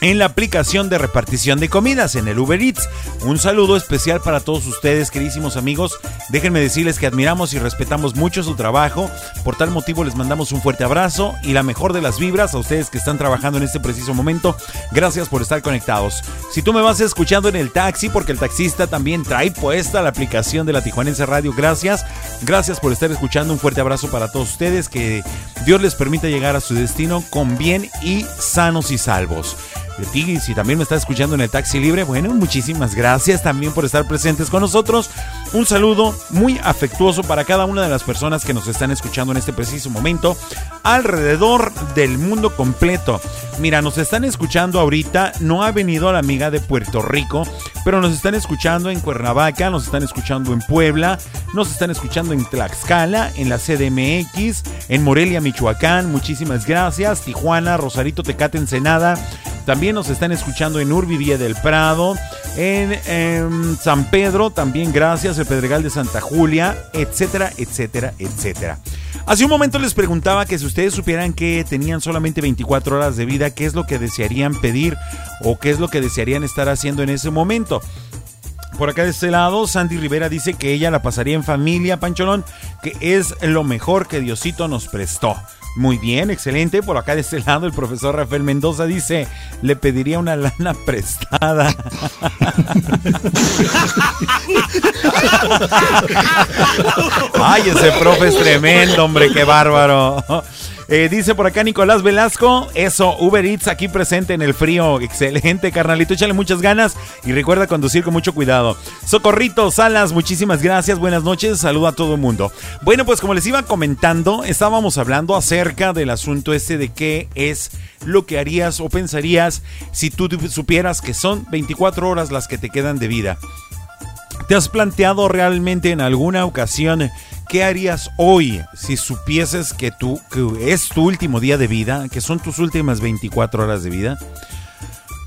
en la aplicación de repartición de comidas en el Uber Eats. Un saludo especial para todos ustedes, queridísimos amigos. Déjenme decirles que admiramos y respetamos mucho su trabajo. Por tal motivo les mandamos un fuerte abrazo y la mejor de las vibras a ustedes que están trabajando en este preciso momento. Gracias por estar conectados. Si tú me vas escuchando en el taxi, porque el taxista también trae puesta la aplicación de la Tijuanense Radio, gracias. Gracias por estar escuchando. Un fuerte abrazo para todos ustedes. Que Dios les permita llegar a su destino con bien y sanos y salvos de ti. Si también me está escuchando en el taxi libre, bueno, muchísimas gracias también por estar presentes con nosotros. Un saludo muy afectuoso para cada una de las personas que nos están escuchando en este preciso momento alrededor del mundo completo. Mira, nos están escuchando ahorita, no ha venido la amiga de Puerto Rico, pero nos están escuchando en Cuernavaca, nos están escuchando en Puebla, nos están escuchando en Tlaxcala, en la CDMX, en Morelia, Michoacán, muchísimas gracias, Tijuana, Rosarito, Tecate, Ensenada, también nos están escuchando en Urbi Villa del Prado, en, en, San Pedro, también gracias, el Pedregal de Santa Julia, etcétera, etcétera, etcétera. Hace un momento les preguntaba que si ustedes supieran que tenían solamente 24 horas de vida, ¿qué es lo que desearían pedir o qué es lo que desearían estar haciendo en ese momento? Por acá de este lado, Sandy Rivera dice que ella la pasaría en familia, Pancholón, que es lo mejor que Diosito nos prestó. Muy bien, excelente. Por acá de este lado, el profesor Rafael Mendoza dice, le pediría una lana prestada. Ay, ese profe es tremendo, hombre, qué bárbaro. Eh, dice por acá Nicolás Velasco, eso, Uber Eats aquí presente en el frío. Excelente, carnalito, échale muchas ganas y recuerda conducir con mucho cuidado. Socorrito, Salas, muchísimas gracias, buenas noches, saludo a todo el mundo. Bueno, pues como les iba comentando, estábamos hablando acerca del asunto este de qué es lo que harías o pensarías si tú supieras que son 24 horas las que te quedan de vida. ¿Te has planteado realmente en alguna ocasión qué harías hoy si supieses que, tú, que es tu último día de vida, que son tus últimas 24 horas de vida?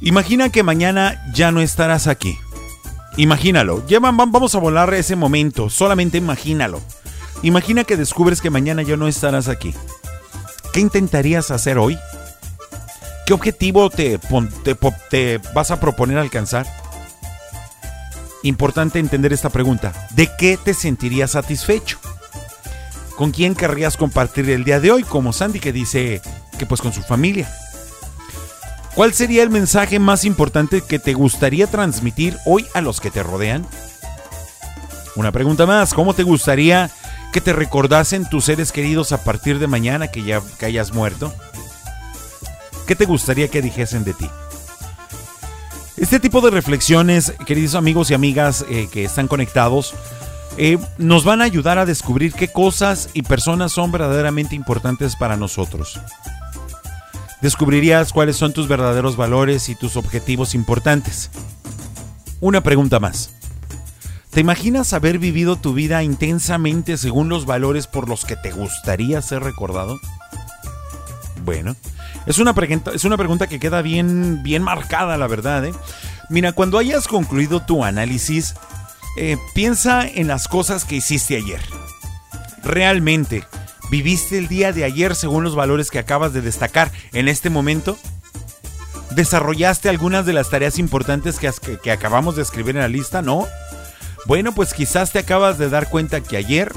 Imagina que mañana ya no estarás aquí. Imagínalo. Ya vamos a volar ese momento. Solamente imagínalo. Imagina que descubres que mañana ya no estarás aquí. ¿Qué intentarías hacer hoy? ¿Qué objetivo te, te vas a proponer alcanzar? Importante entender esta pregunta. ¿De qué te sentirías satisfecho? ¿Con quién querrías compartir el día de hoy? Como Sandy que dice que pues con su familia. ¿Cuál sería el mensaje más importante que te gustaría transmitir hoy a los que te rodean? Una pregunta más, ¿cómo te gustaría que te recordasen tus seres queridos a partir de mañana que ya que hayas muerto? ¿Qué te gustaría que dijesen de ti? Este tipo de reflexiones, queridos amigos y amigas eh, que están conectados, eh, nos van a ayudar a descubrir qué cosas y personas son verdaderamente importantes para nosotros. Descubrirías cuáles son tus verdaderos valores y tus objetivos importantes. Una pregunta más. ¿Te imaginas haber vivido tu vida intensamente según los valores por los que te gustaría ser recordado? Bueno, es una pregunta, es una pregunta que queda bien, bien marcada, la verdad. ¿eh? Mira, cuando hayas concluido tu análisis, eh, piensa en las cosas que hiciste ayer. ¿Realmente viviste el día de ayer según los valores que acabas de destacar en este momento? ¿Desarrollaste algunas de las tareas importantes que, que, que acabamos de escribir en la lista? ¿No? Bueno, pues quizás te acabas de dar cuenta que ayer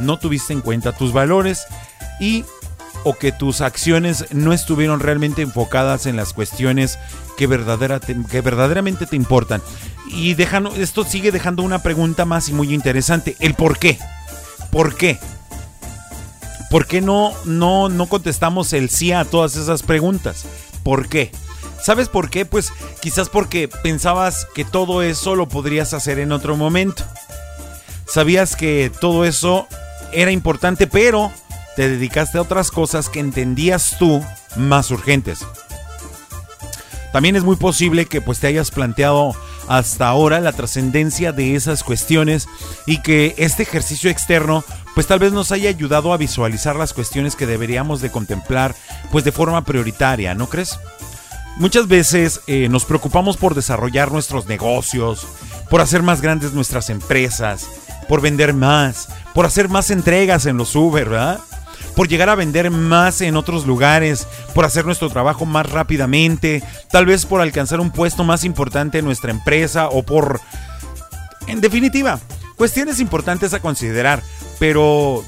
no tuviste en cuenta tus valores y o que tus acciones no estuvieron realmente enfocadas en las cuestiones que, verdadera que verdaderamente te importan. Y dejan, esto sigue dejando una pregunta más y muy interesante. El por qué. ¿Por qué? ¿Por qué no, no, no contestamos el sí a todas esas preguntas? ¿Por qué? ¿Sabes por qué? Pues quizás porque pensabas que todo eso lo podrías hacer en otro momento. Sabías que todo eso era importante, pero te dedicaste a otras cosas que entendías tú más urgentes. También es muy posible que pues te hayas planteado hasta ahora la trascendencia de esas cuestiones y que este ejercicio externo pues tal vez nos haya ayudado a visualizar las cuestiones que deberíamos de contemplar pues de forma prioritaria, ¿no crees? Muchas veces eh, nos preocupamos por desarrollar nuestros negocios, por hacer más grandes nuestras empresas, por vender más, por hacer más entregas en los Uber, ¿verdad? Por llegar a vender más en otros lugares, por hacer nuestro trabajo más rápidamente, tal vez por alcanzar un puesto más importante en nuestra empresa o por... En definitiva, cuestiones importantes a considerar, pero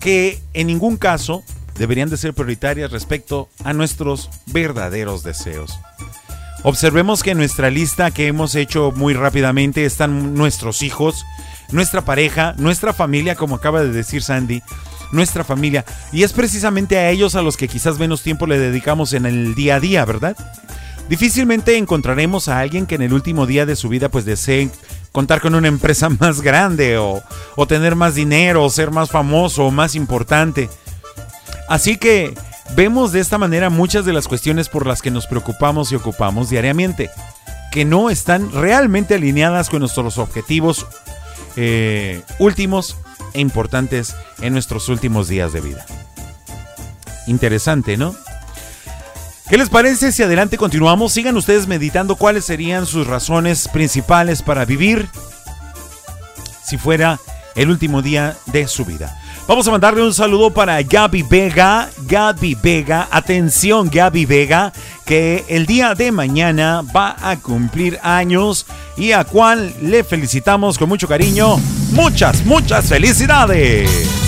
que en ningún caso deberían de ser prioritarias respecto a nuestros verdaderos deseos. Observemos que en nuestra lista que hemos hecho muy rápidamente están nuestros hijos, nuestra pareja, nuestra familia, como acaba de decir Sandy, nuestra familia. Y es precisamente a ellos a los que quizás menos tiempo le dedicamos en el día a día, ¿verdad? Difícilmente encontraremos a alguien que en el último día de su vida pues desee contar con una empresa más grande o, o tener más dinero o ser más famoso o más importante. Así que vemos de esta manera muchas de las cuestiones por las que nos preocupamos y ocupamos diariamente, que no están realmente alineadas con nuestros objetivos eh, últimos e importantes en nuestros últimos días de vida. Interesante, ¿no? ¿Qué les parece si adelante continuamos? Sigan ustedes meditando cuáles serían sus razones principales para vivir si fuera el último día de su vida. Vamos a mandarle un saludo para Gaby Vega. Gaby Vega, atención Gaby Vega, que el día de mañana va a cumplir años y a cual le felicitamos con mucho cariño. Muchas, muchas felicidades.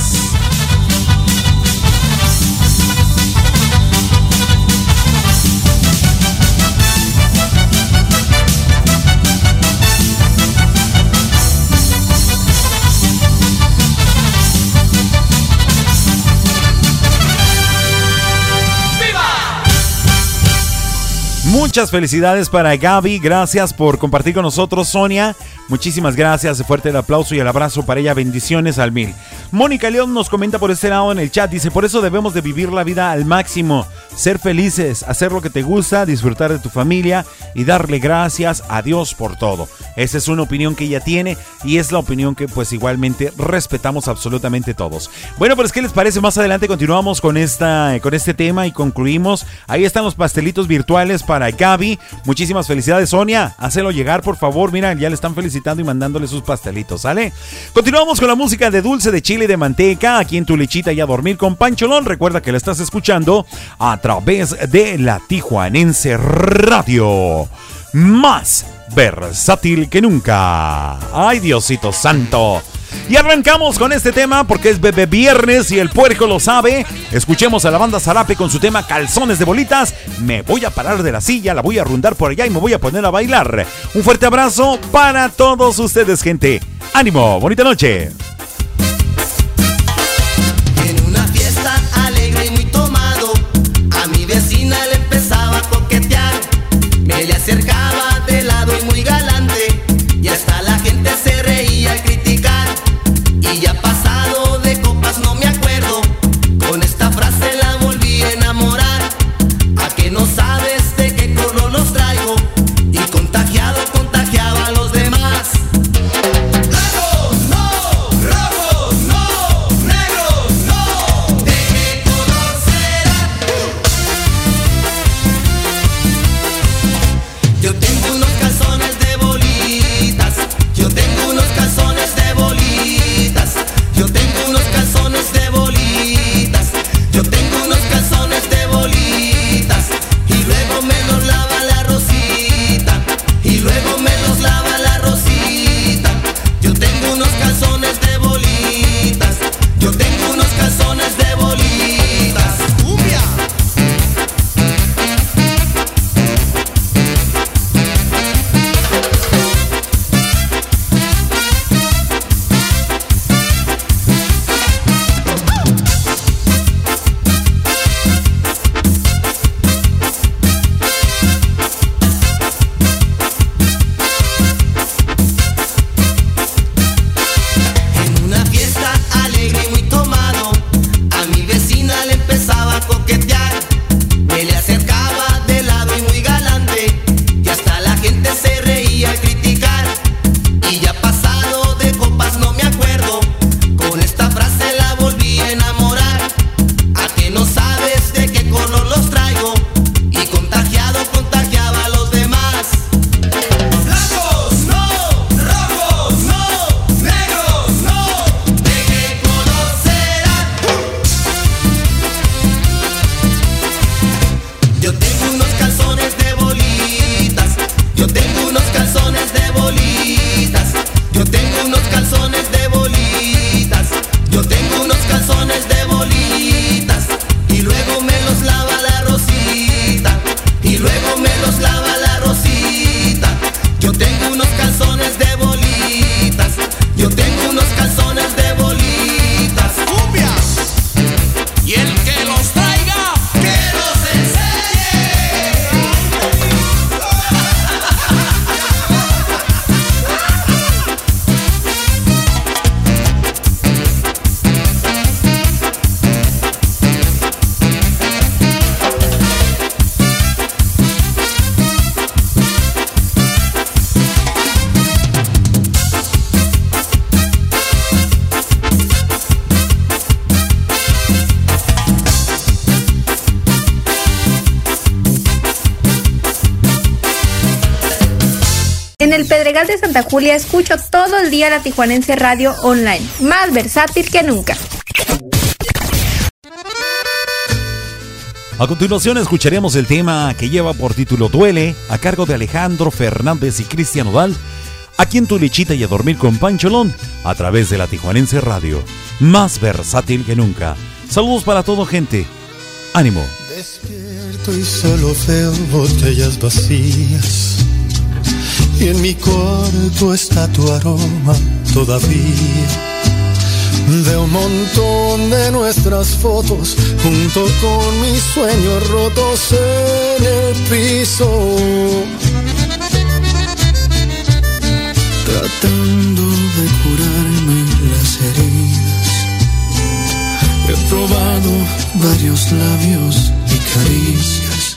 Muchas felicidades para Gaby, gracias por compartir con nosotros Sonia, muchísimas gracias, fuerte el aplauso y el abrazo para ella, bendiciones al mil. Mónica León nos comenta por este lado en el chat, dice, por eso debemos de vivir la vida al máximo, ser felices, hacer lo que te gusta, disfrutar de tu familia y darle gracias a Dios por todo. Esa es una opinión que ella tiene y es la opinión que pues igualmente respetamos absolutamente todos. Bueno, pues ¿qué les parece? Más adelante continuamos con, esta, con este tema y concluimos. Ahí están los pastelitos virtuales para Gaby. Muchísimas felicidades, Sonia. Hacelo llegar, por favor. Mira, ya le están felicitando y mandándole sus pastelitos, ¿sale? Continuamos con la música de dulce de chile de manteca aquí en tu lechita y a dormir con Pancholón. Recuerda que la estás escuchando a través de la Tijuanense Radio. Más versátil que nunca. Ay, Diosito Santo. Y arrancamos con este tema porque es bebé viernes y el puerco lo sabe. Escuchemos a la banda Zarape con su tema Calzones de bolitas. Me voy a parar de la silla, la voy a rundar por allá y me voy a poner a bailar. Un fuerte abrazo para todos ustedes, gente. Ánimo, bonita noche. Me Santa Julia escucho todo el día la Tijuanense Radio Online, más versátil que nunca. A continuación escucharemos el tema que lleva por título Duele, a cargo de Alejandro Fernández y Cristian Odal, aquí en Tu Lechita y a Dormir con Pancholón, a través de la Tijuanense Radio, más versátil que nunca. Saludos para todo gente. Ánimo. Despierto y solo veo botellas vacías. Y en mi cuarto está tu aroma todavía. De un montón de nuestras fotos, junto con mis sueños rotos en el piso. Tratando de curarme las heridas. He probado varios labios y caricias.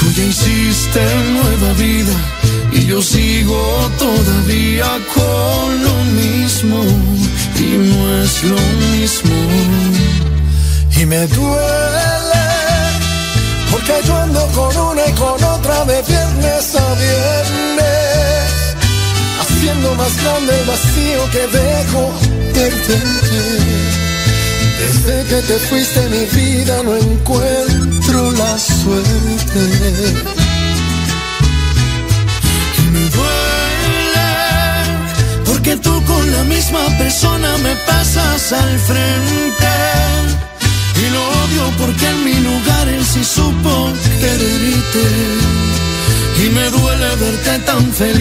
Tú ya hiciste nueva vida y yo sigo todavía con lo mismo y no es lo mismo. Y me duele porque yo ando con una y con otra de viernes a viernes, haciendo más grande el vacío que dejo perderte. Desde que te fuiste mi vida no encuentro la suerte. Porque tú con la misma persona me pasas al frente. Y lo odio porque en mi lugar él sí supo quererte. Y me duele verte tan feliz,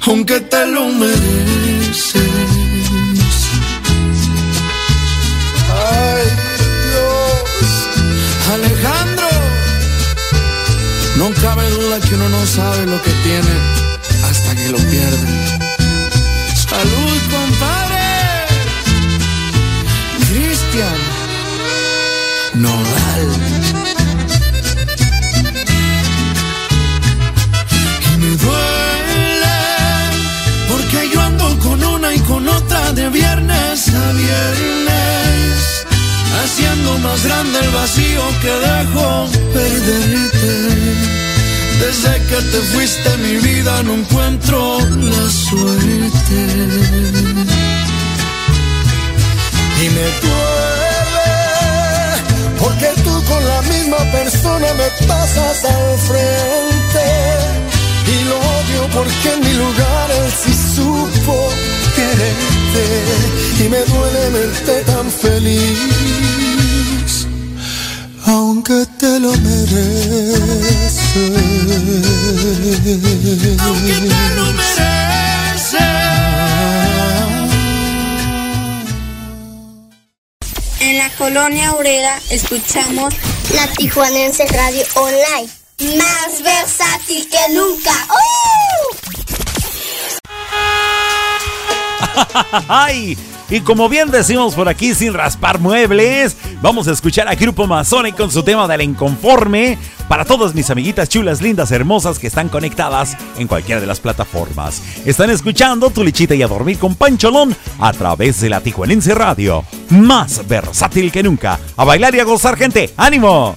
aunque te lo mereces. Ay, Dios. Alejandro, no cabe duda que uno no sabe lo que tiene hasta que lo pierde. Salud, compadre. Cristian Nodal. Y me duele porque yo ando con una y con otra de viernes a viernes, haciendo más grande el vacío que dejo perderte. Desde que te fuiste mi vida no encuentro la suerte. Y me duele porque tú con la misma persona me pasas al frente. Y lo odio porque en mi lugar él sí supo quererte. Y me duele verte tan feliz, aunque te lo mereces. Aunque te lo En la colonia Obrera escuchamos la Tijuanense Radio Online. Más versátil que nunca. ¡Uh! ¡Ay! Y como bien decimos por aquí, sin raspar muebles, vamos a escuchar a Grupo Mazone con su tema del inconforme para todas mis amiguitas chulas, lindas, hermosas que están conectadas en cualquiera de las plataformas. Están escuchando Tu Lichita y a Dormir con Pancholón a través de la Tijuanense Radio. Más versátil que nunca. A bailar y a gozar, gente. ¡Ánimo!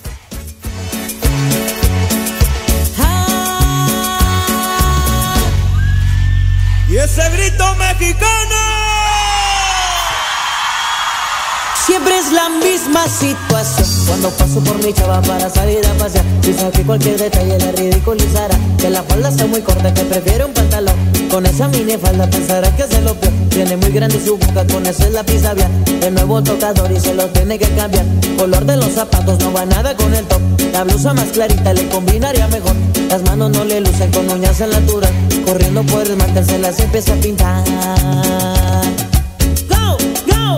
Y ese grito mexicano. Siempre es la misma situación. Cuando paso por mi chava para salir a pasear Piensa que cualquier detalle la ridiculizará. Que la falda está muy corta, que prefiere un pantalón. Con esa mini falda pensará que se lo peor Tiene muy grande su boca, con ese lápiz labial El nuevo tocador y se lo tiene que cambiar. Color de los zapatos, no va nada con el top. La blusa más clarita le combinaría mejor. Las manos no le lucen con uñas al natural Corriendo por el mantel se empieza a pintar. Go, go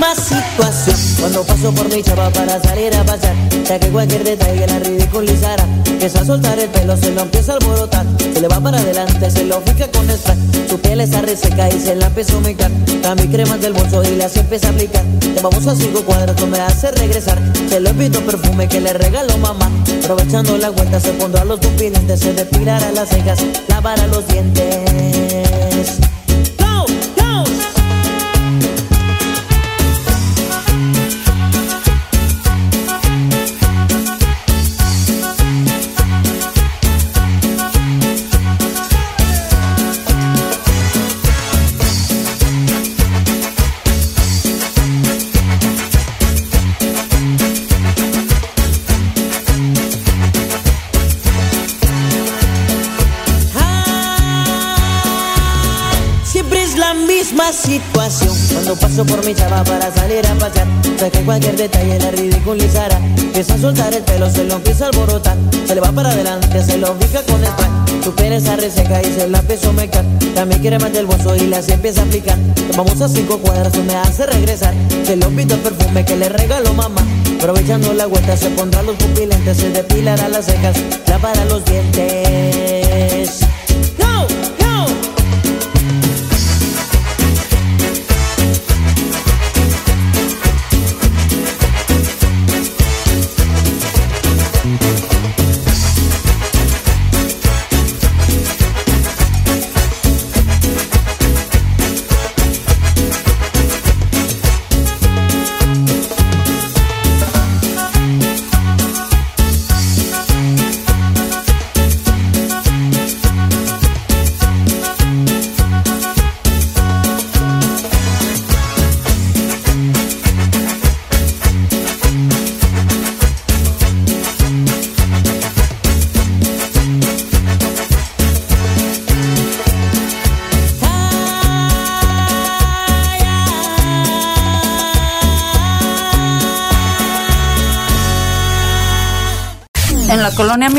misma situación. Cuando paso por mi chava para salir a pasear Ya que cualquier detalle la ridiculizará. Empieza a soltar el pelo, se lo empieza a alborotar. Se le va para adelante, se lo fija con spray. Su piel está reseca y se la empieza a humectar Cambio cremas del bolso y las empieza a aplicar. Te vamos a cinco cuadras, no me hace regresar. Se lo invito perfume que le regaló mamá. Aprovechando la vuelta se pondrá los pupilentes Se depilará las cejas, lavará los dientes. Go, go situación. Cuando paso por mi chava para salir a pasear Sé que cualquier detalle la ridiculizará. Empieza a soltar el pelo, se lo empieza a alborotar. Se le va para adelante, se lo fija con spray Su piel está reseca y se la empieza a mecar También quiere más del bolso y la se empieza a aplicar. Vamos a cinco cuadras, me hace regresar. Se lo invito el perfume que le regaló mamá. Aprovechando la vuelta se pondrá los pupilentes Se depilará las cejas, lavará los dientes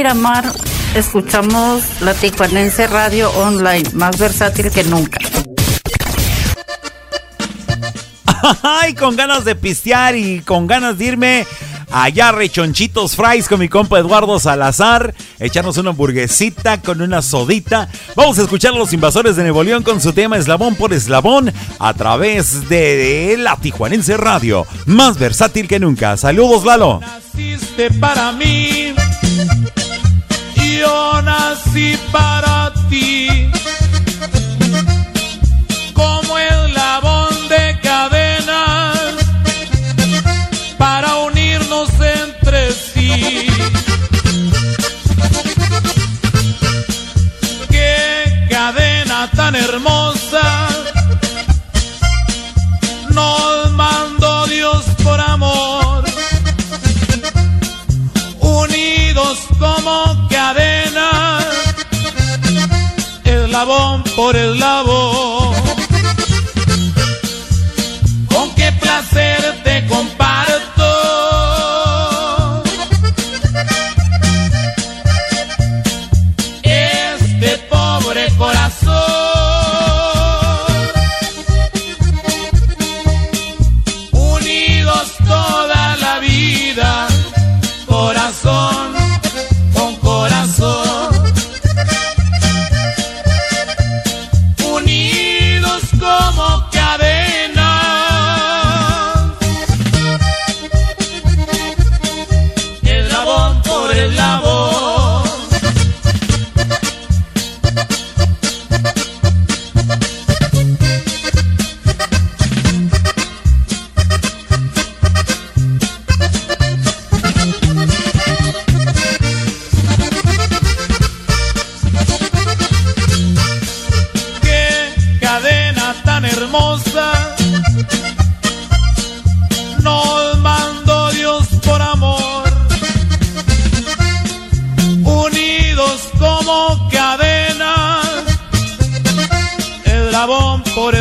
Miramar escuchamos la Tijuanense Radio Online, más versátil que nunca. Ay, con ganas de pistear y con ganas de irme allá a Rechonchitos Fries con mi compa Eduardo Salazar, echarnos una hamburguesita con una sodita. Vamos a escuchar a los invasores de Nuevo León con su tema Eslabón por Eslabón a través de la Tijuanense Radio, más versátil que nunca. Saludos, Lalo. Naciste para mí, yo nací para ti. Como eslabón de cadenas para unirnos entre sí. Qué cadena tan hermosa como cadena, eslabón por eslabón. Por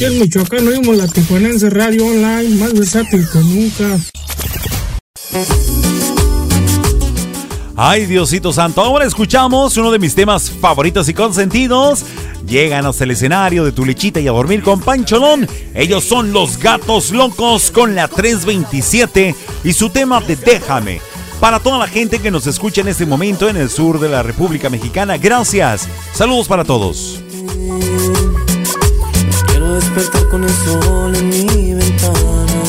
Aquí en Michoacán oímos la Tijuanense Radio Online, más versátil que nunca. Ay, Diosito Santo. Ahora escuchamos uno de mis temas favoritos y consentidos. Llegan hasta el escenario de tu lechita y a dormir con Pancholón. Ellos son los gatos locos con la 327 y su tema de Déjame. Para toda la gente que nos escucha en este momento en el sur de la República Mexicana, gracias. Saludos para todos. Despertar con el sol en mi ventana.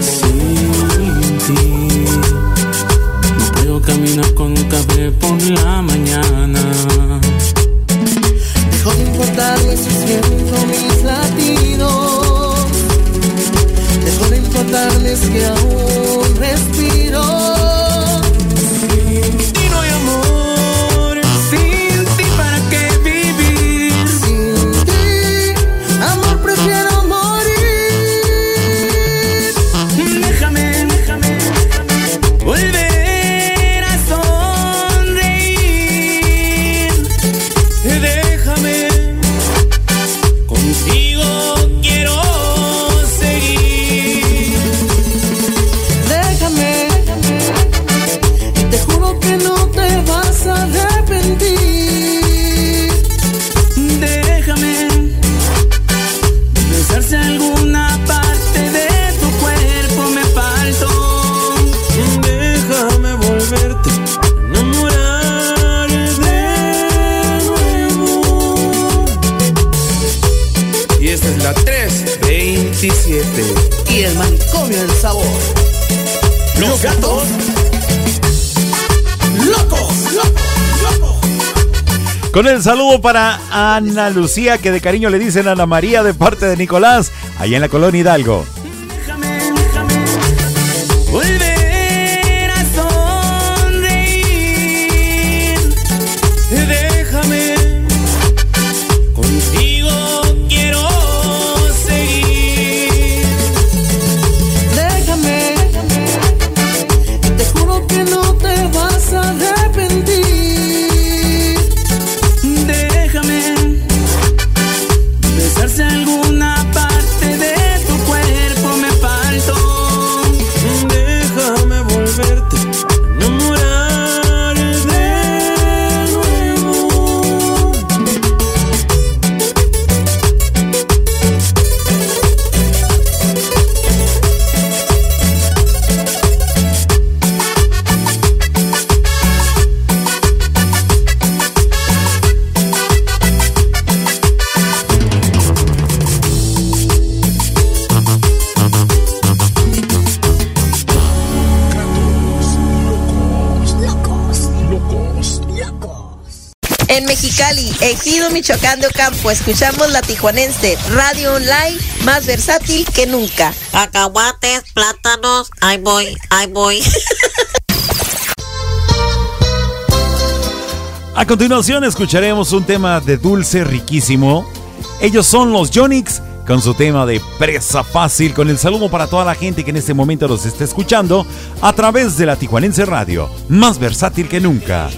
Sin ti, no puedo caminar con un café por la mañana. Dejo de importarle si siento mis latidos. Dejo de importarles que aún respiro. Los gatos locos. Con el saludo para Ana Lucía, que de cariño le dicen Ana María de parte de Nicolás, allá en la colonia Hidalgo. En Mexicali, Ejido Michoacán de Ocampo, escuchamos la tijuanense radio online más versátil que nunca. Cacahuates, plátanos, ahí voy, ahí voy. A continuación escucharemos un tema de dulce riquísimo. Ellos son los Jonix con su tema de presa fácil, con el saludo para toda la gente que en este momento los está escuchando a través de la Tijuanense Radio, más versátil que nunca.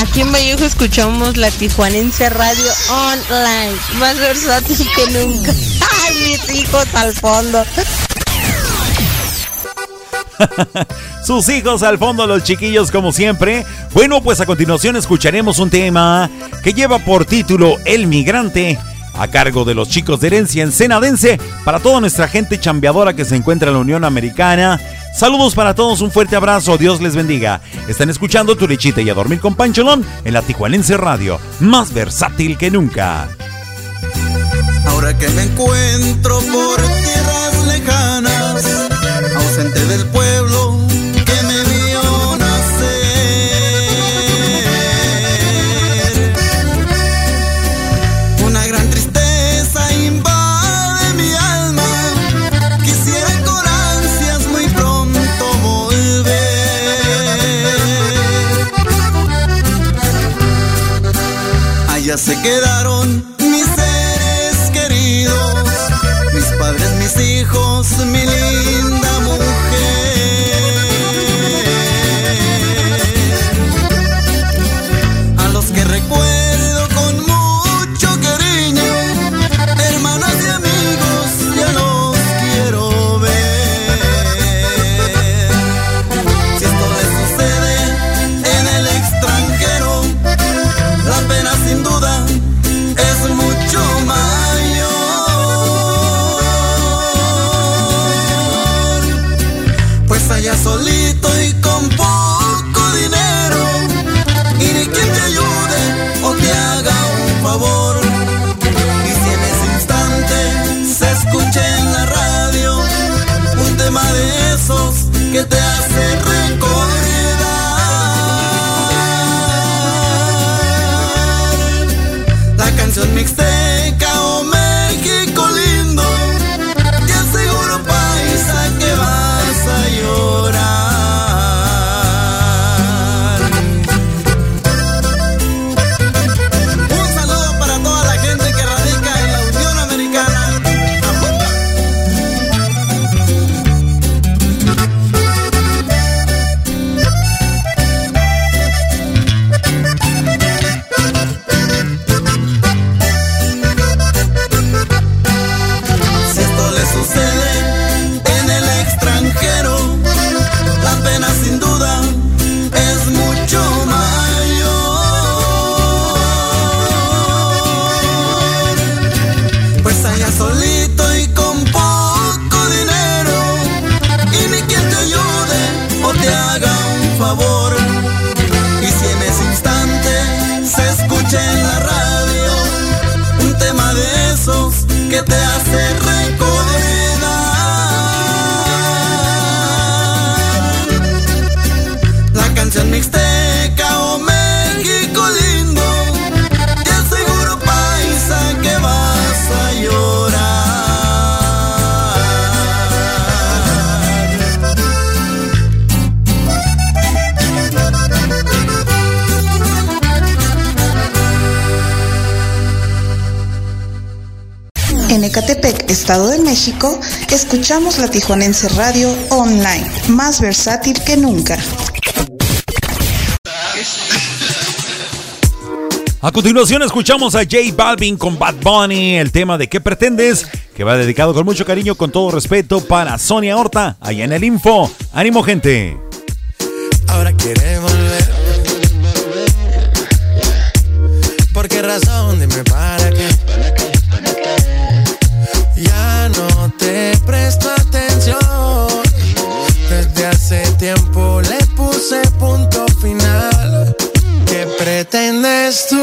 Aquí en Vallejo escuchamos la Tijuanense Radio Online, más versátil que nunca. ¡Ay, mis hijos al fondo! Sus hijos al fondo, los chiquillos como siempre. Bueno, pues a continuación escucharemos un tema que lleva por título El Migrante, a cargo de los chicos de herencia ensenadense, para toda nuestra gente chambeadora que se encuentra en la Unión Americana. Saludos para todos, un fuerte abrazo, Dios les bendiga. Están escuchando Tu y a Dormir con Pancholón en la Tijuanense Radio, más versátil que nunca. Ahora que me encuentro por tierras lejanas, ausente del pueblo Allá se quedaron México, escuchamos la Tijuanense Radio Online, más versátil que nunca. A continuación escuchamos a J Balvin con Bad Bunny, el tema de ¿Qué pretendes? Que va dedicado con mucho cariño, con todo respeto para Sonia Horta, allá en el Info. ¡Ánimo, gente! Ahora quiere volver. ¿Por qué razón? Dime para pretendes tú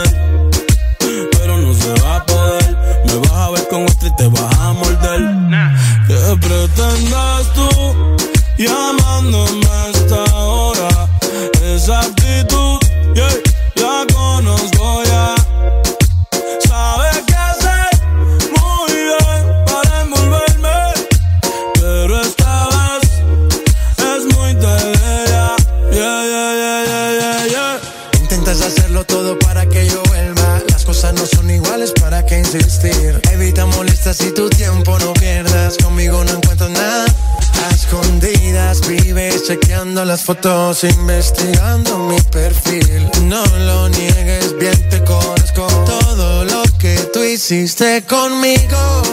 Pretendes las fotos, investigando mi perfil. No lo niegues, bien te conozco. Todo lo que tú hiciste conmigo,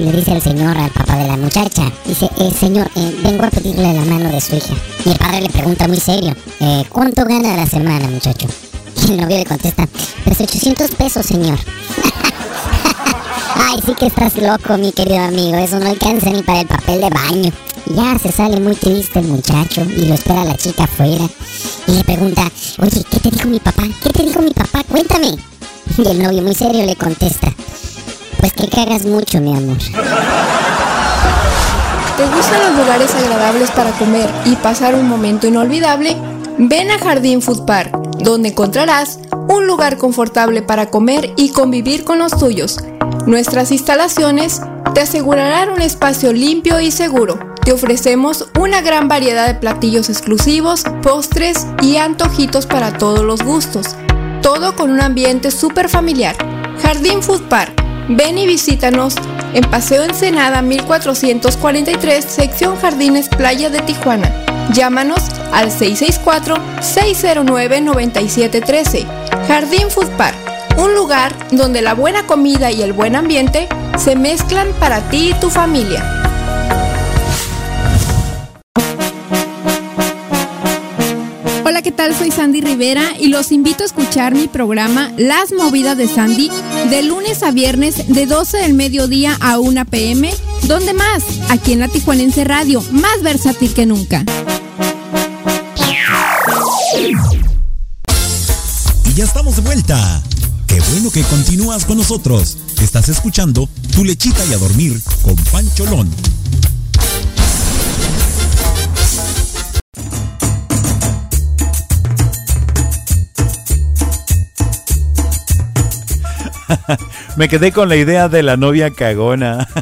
y le dice al señor, al papá de la muchacha, dice, eh, señor, eh, vengo a pedirle la mano de su hija. Y el padre le pregunta muy serio, "Eh, ¿cuánto gana la semana, muchacho? Y el novio le contesta, pues 800 pesos, señor. Ay, sí que estás loco, mi querido amigo. Eso no alcanza ni para el papel de baño. Ya se sale muy triste el muchacho y lo espera la chica afuera. Y le pregunta, oye, ¿qué te dijo mi papá? ¿Qué te dijo mi papá? Cuéntame. Y el novio muy serio le contesta, pues que cagas mucho, mi amor. ¿Te gustan los lugares agradables para comer y pasar un momento inolvidable? Ven a Jardín Food Park, donde encontrarás un lugar confortable para comer y convivir con los tuyos. Nuestras instalaciones te asegurarán un espacio limpio y seguro. Te ofrecemos una gran variedad de platillos exclusivos, postres y antojitos para todos los gustos. Todo con un ambiente súper familiar. Jardín Food Park. Ven y visítanos en Paseo Ensenada 1443, sección Jardines Playa de Tijuana. Llámanos al 664-609-9713. Jardín Food Park, un lugar donde la buena comida y el buen ambiente se mezclan para ti y tu familia. Tal? Soy Sandy Rivera y los invito a escuchar mi programa Las Movidas de Sandy de lunes a viernes de 12 del mediodía a 1 pm. ¿Dónde más? Aquí en la Tijuanense Radio, más versátil que nunca. Y ya estamos de vuelta. Qué bueno que continúas con nosotros. Estás escuchando Tu lechita y a dormir con Pancholón. Me quedé con la idea de la novia cagona.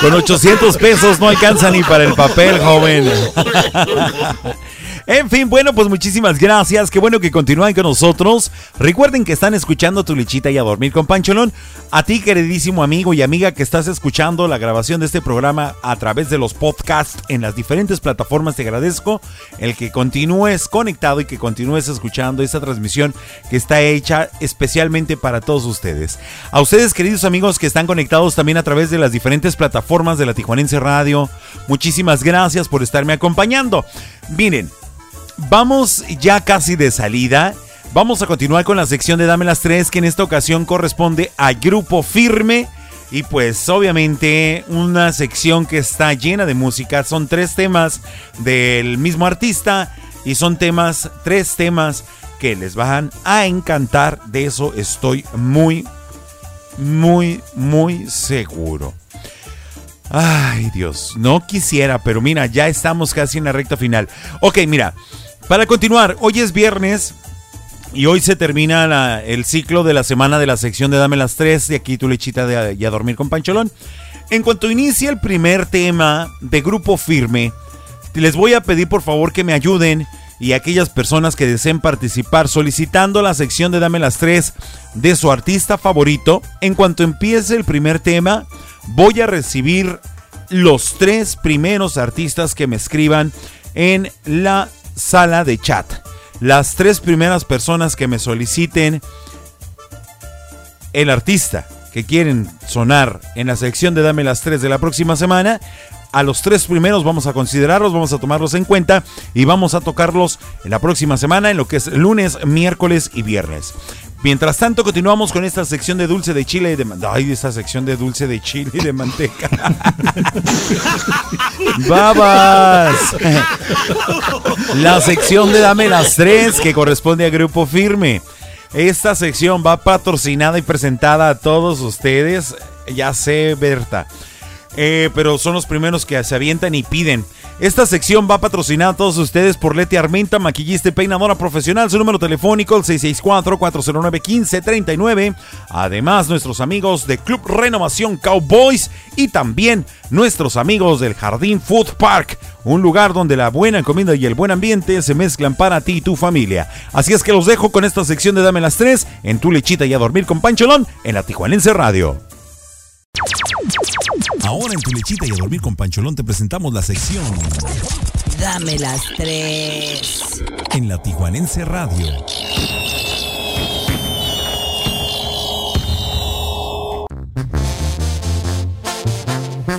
Con 800 pesos no alcanza ni para el papel, joven. En fin, bueno, pues muchísimas gracias. Qué bueno que continúen con nosotros. Recuerden que están escuchando tu lichita y a dormir con Pancholón. A ti, queridísimo amigo y amiga que estás escuchando la grabación de este programa a través de los podcasts en las diferentes plataformas, te agradezco el que continúes conectado y que continúes escuchando esta transmisión que está hecha especialmente para todos ustedes. A ustedes, queridos amigos que están conectados también a través de las diferentes plataformas de la Tijuanense Radio, muchísimas gracias por estarme acompañando. Miren, vamos ya casi de salida. Vamos a continuar con la sección de Dame las tres, que en esta ocasión corresponde a Grupo Firme. Y pues obviamente una sección que está llena de música. Son tres temas del mismo artista y son temas, tres temas que les van a encantar. De eso estoy muy, muy, muy seguro. Ay Dios, no quisiera, pero mira, ya estamos casi en la recta final. Ok, mira, para continuar, hoy es viernes y hoy se termina el ciclo de la semana de la sección de Dame las 3 de aquí tu lechita de y a dormir con Pancholón. En cuanto inicie el primer tema de Grupo Firme, les voy a pedir por favor que me ayuden y aquellas personas que deseen participar solicitando la sección de Dame las 3 de su artista favorito. En cuanto empiece el primer tema, voy a recibir los tres primeros artistas que me escriban en la sala de chat. Las tres primeras personas que me soliciten el artista que quieren sonar en la sección de Dame las 3 de la próxima semana. A los tres primeros vamos a considerarlos, vamos a tomarlos en cuenta y vamos a tocarlos en la próxima semana, en lo que es lunes, miércoles y viernes. Mientras tanto, continuamos con esta sección de dulce de chile y de manteca. Ay, esta sección de dulce de chile y de manteca. ¡Babas! La sección de Dame las tres que corresponde a Grupo Firme. Esta sección va patrocinada y presentada a todos ustedes. Ya sé, Berta. Eh, pero son los primeros que se avientan y piden. Esta sección va patrocinada a todos ustedes por Leti Armenta, maquillista y peinadora profesional. Su número telefónico el 664-409-1539. Además, nuestros amigos de Club Renovación Cowboys y también nuestros amigos del Jardín Food Park. Un lugar donde la buena comida y el buen ambiente se mezclan para ti y tu familia. Así es que los dejo con esta sección de Dame las 3 en tu lechita y a dormir con Pancholón en la Tijuanense Radio. Ahora en tu lechita y a dormir con Pancholón te presentamos la sección Dame las tres. en la Tijuanense Radio.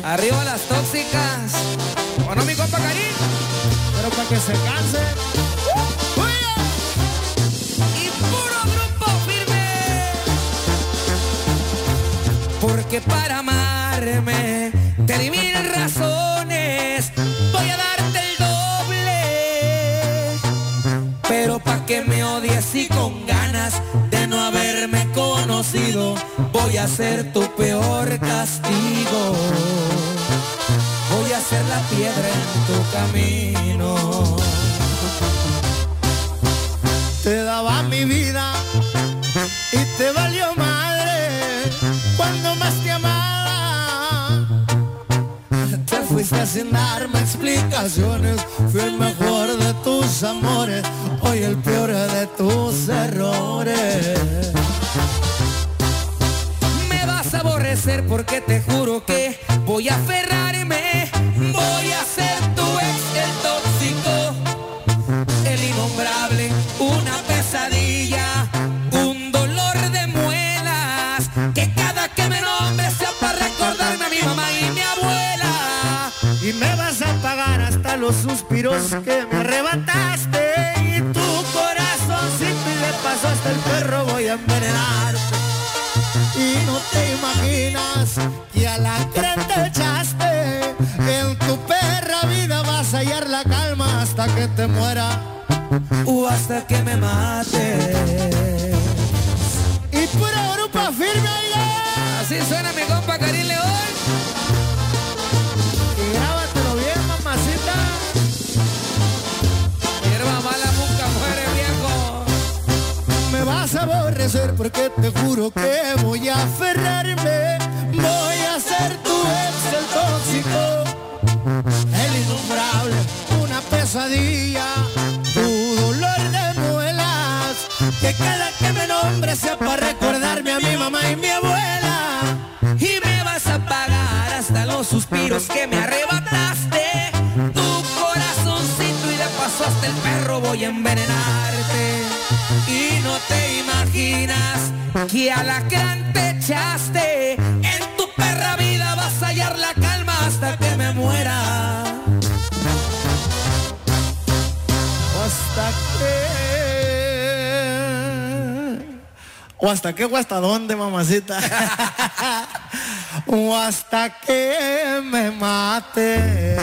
Arriba las tóxicas. Bueno, mi compa Karim. Pero para que se canse. Y puro grupo te di mil razones. Voy a darte el doble. Pero pa' que me odies y con ganas de no haberme conocido, voy a ser tu peor castigo. Voy a ser la piedra en tu camino. Te daba mi vida sin darme explicaciones, fui el mejor de tus amores, hoy el peor de tus errores. Me vas a aborrecer porque te juro que que porque te juro que voy a aferrarme. Imaginas que a la gran te echaste. En tu perra vida vas a hallar la calma hasta que me muera. hasta que. O hasta qué o hasta dónde, mamacita. o hasta que me mate.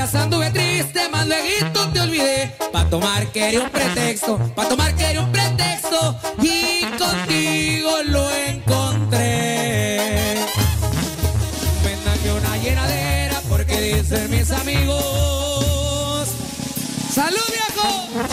Días anduve triste, más luego te olvidé. Pa' tomar quería un pretexto, pa' tomar quería un pretexto. Y contigo lo encontré. Véndame una llenadera porque dicen mis amigos. ¡Salud, viejo!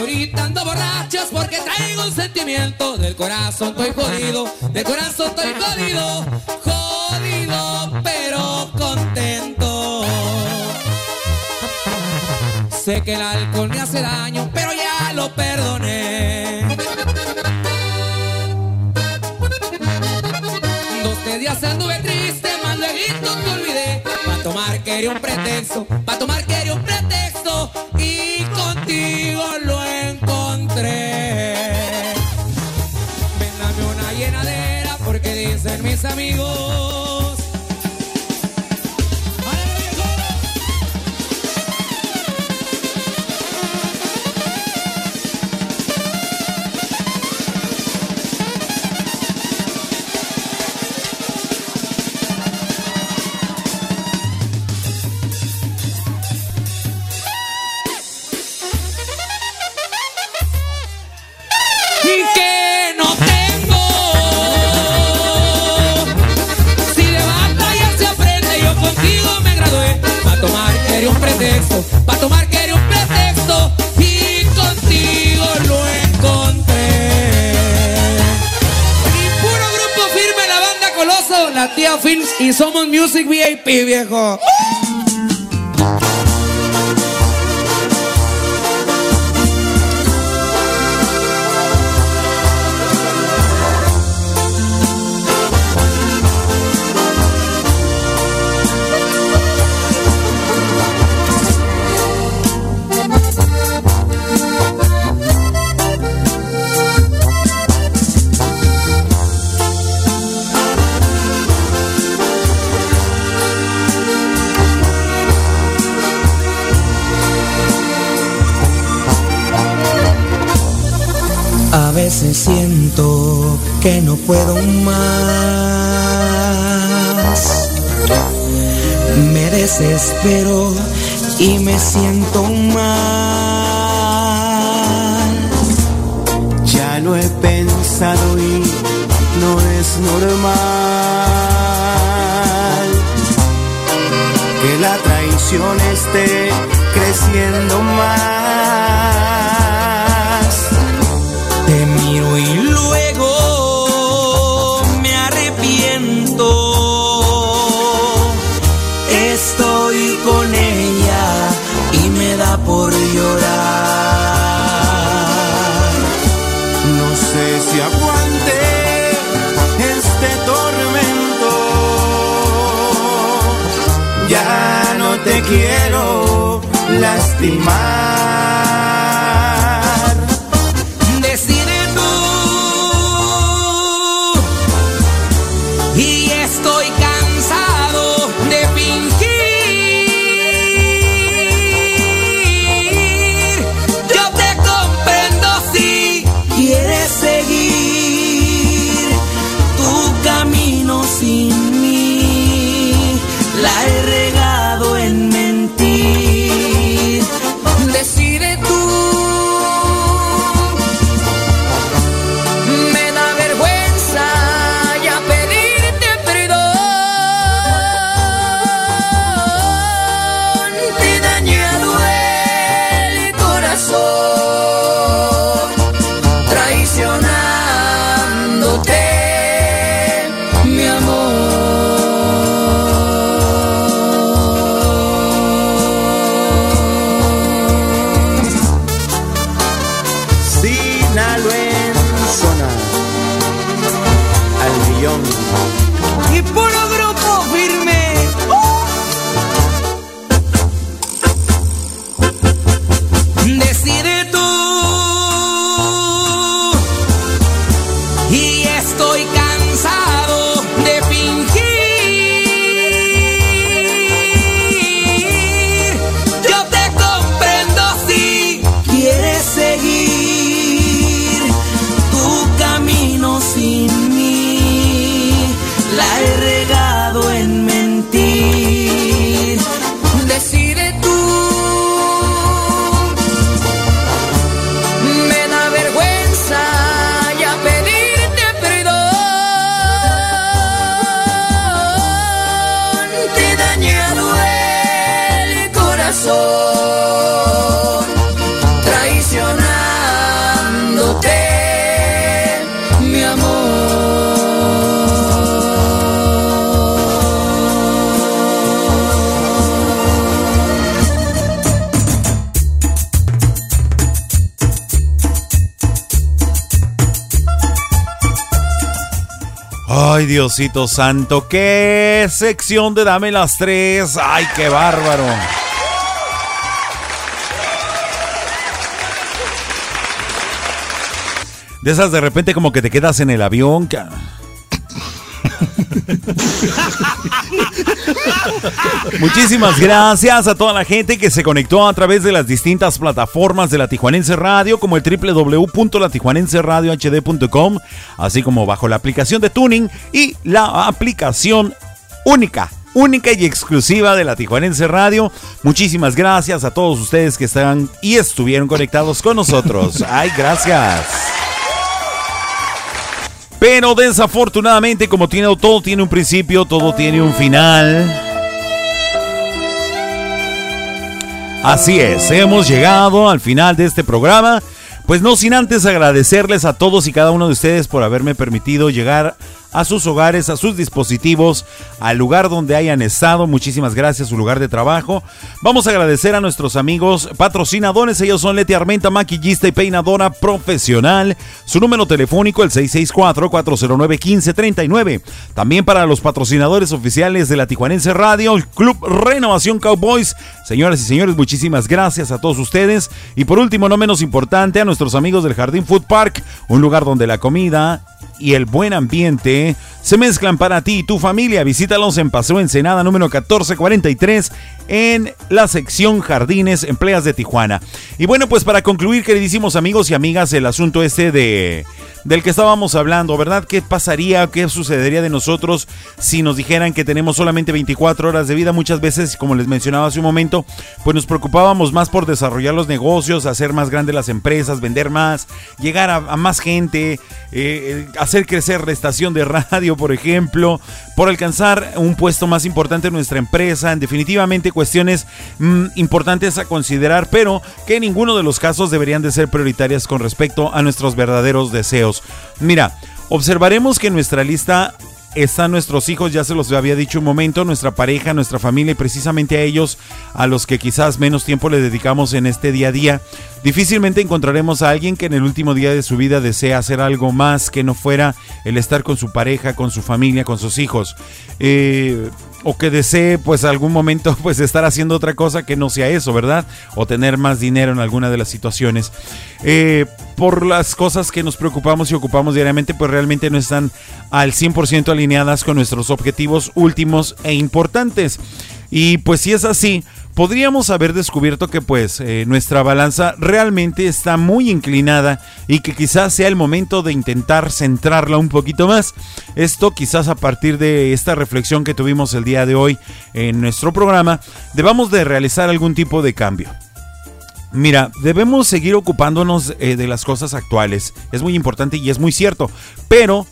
Ahorita ando borracho es porque traigo un sentimiento. Del corazón estoy jodido, del corazón estoy jodido. Jodido, pero contento. Sé que el alcohol me hace daño, pero ya lo perdoné. Dos días anduve triste, más luego te olvidé. Pa' tomar quería un pretexto, pa' tomar quería un pretexto. Mis amigos. Films y somos Music VIP, viejo. Siento Diosito Santo, qué sección de Dame las Tres. Ay, qué bárbaro. De esas de repente como que te quedas en el avión. Muchísimas gracias a toda la gente que se conectó a través de las distintas plataformas de la Tijuanense Radio, como el www.latijuanenseradiohd.com, así como bajo la aplicación de Tuning y la aplicación única. Única y exclusiva de la Tijuanense Radio. Muchísimas gracias a todos ustedes que están y estuvieron conectados con nosotros. Ay, gracias. Pero desafortunadamente, como tiene, todo tiene un principio, todo tiene un final. Así es, hemos llegado al final de este programa. Pues no sin antes agradecerles a todos y cada uno de ustedes por haberme permitido llegar a sus hogares, a sus dispositivos, al lugar donde hayan estado. Muchísimas gracias, su lugar de trabajo. Vamos a agradecer a nuestros amigos patrocinadores. Ellos son Leti Armenta, maquillista y peinadora profesional. Su número telefónico el 664-409-1539. También para los patrocinadores oficiales de la Tijuanense Radio, el Club Renovación Cowboys. Señoras y señores, muchísimas gracias a todos ustedes. Y por último, no menos importante, a nuestros amigos del Jardín Food Park, un lugar donde la comida y el buen ambiente Yeah. Se mezclan para ti y tu familia. Visítalos en Paseo Ensenada número 1443 en la sección Jardines Empleas de Tijuana. Y bueno, pues para concluir, queridísimos amigos y amigas, el asunto este de del que estábamos hablando, ¿verdad? ¿Qué pasaría, qué sucedería de nosotros si nos dijeran que tenemos solamente 24 horas de vida? Muchas veces, como les mencionaba hace un momento, pues nos preocupábamos más por desarrollar los negocios, hacer más grandes las empresas, vender más, llegar a, más gente, eh, hacer crecer la estación de radio, por ejemplo, por alcanzar un puesto más importante en nuestra empresa, en definitivamente cuestiones mm, importantes a considerar, pero que en ninguno de los casos deberían de ser prioritarias con respecto a nuestros verdaderos deseos. Mira, observaremos que nuestra lista están nuestros hijos, ya se los había dicho un momento, nuestra pareja, nuestra familia y precisamente a ellos a los que quizás menos tiempo le dedicamos en este día a día. Difícilmente encontraremos a alguien que en el último día de su vida desea hacer algo más que no fuera el estar con su pareja, con su familia, con sus hijos. Eh, o que desee pues algún momento pues estar haciendo otra cosa que no sea eso, ¿verdad? O tener más dinero en alguna de las situaciones. Eh, por las cosas que nos preocupamos y ocupamos diariamente pues realmente no están al 100% alineadas con nuestros objetivos últimos e importantes. Y pues si es así, podríamos haber descubierto que pues eh, nuestra balanza realmente está muy inclinada y que quizás sea el momento de intentar centrarla un poquito más. Esto quizás a partir de esta reflexión que tuvimos el día de hoy en nuestro programa, debamos de realizar algún tipo de cambio. Mira, debemos seguir ocupándonos eh, de las cosas actuales. Es muy importante y es muy cierto. Pero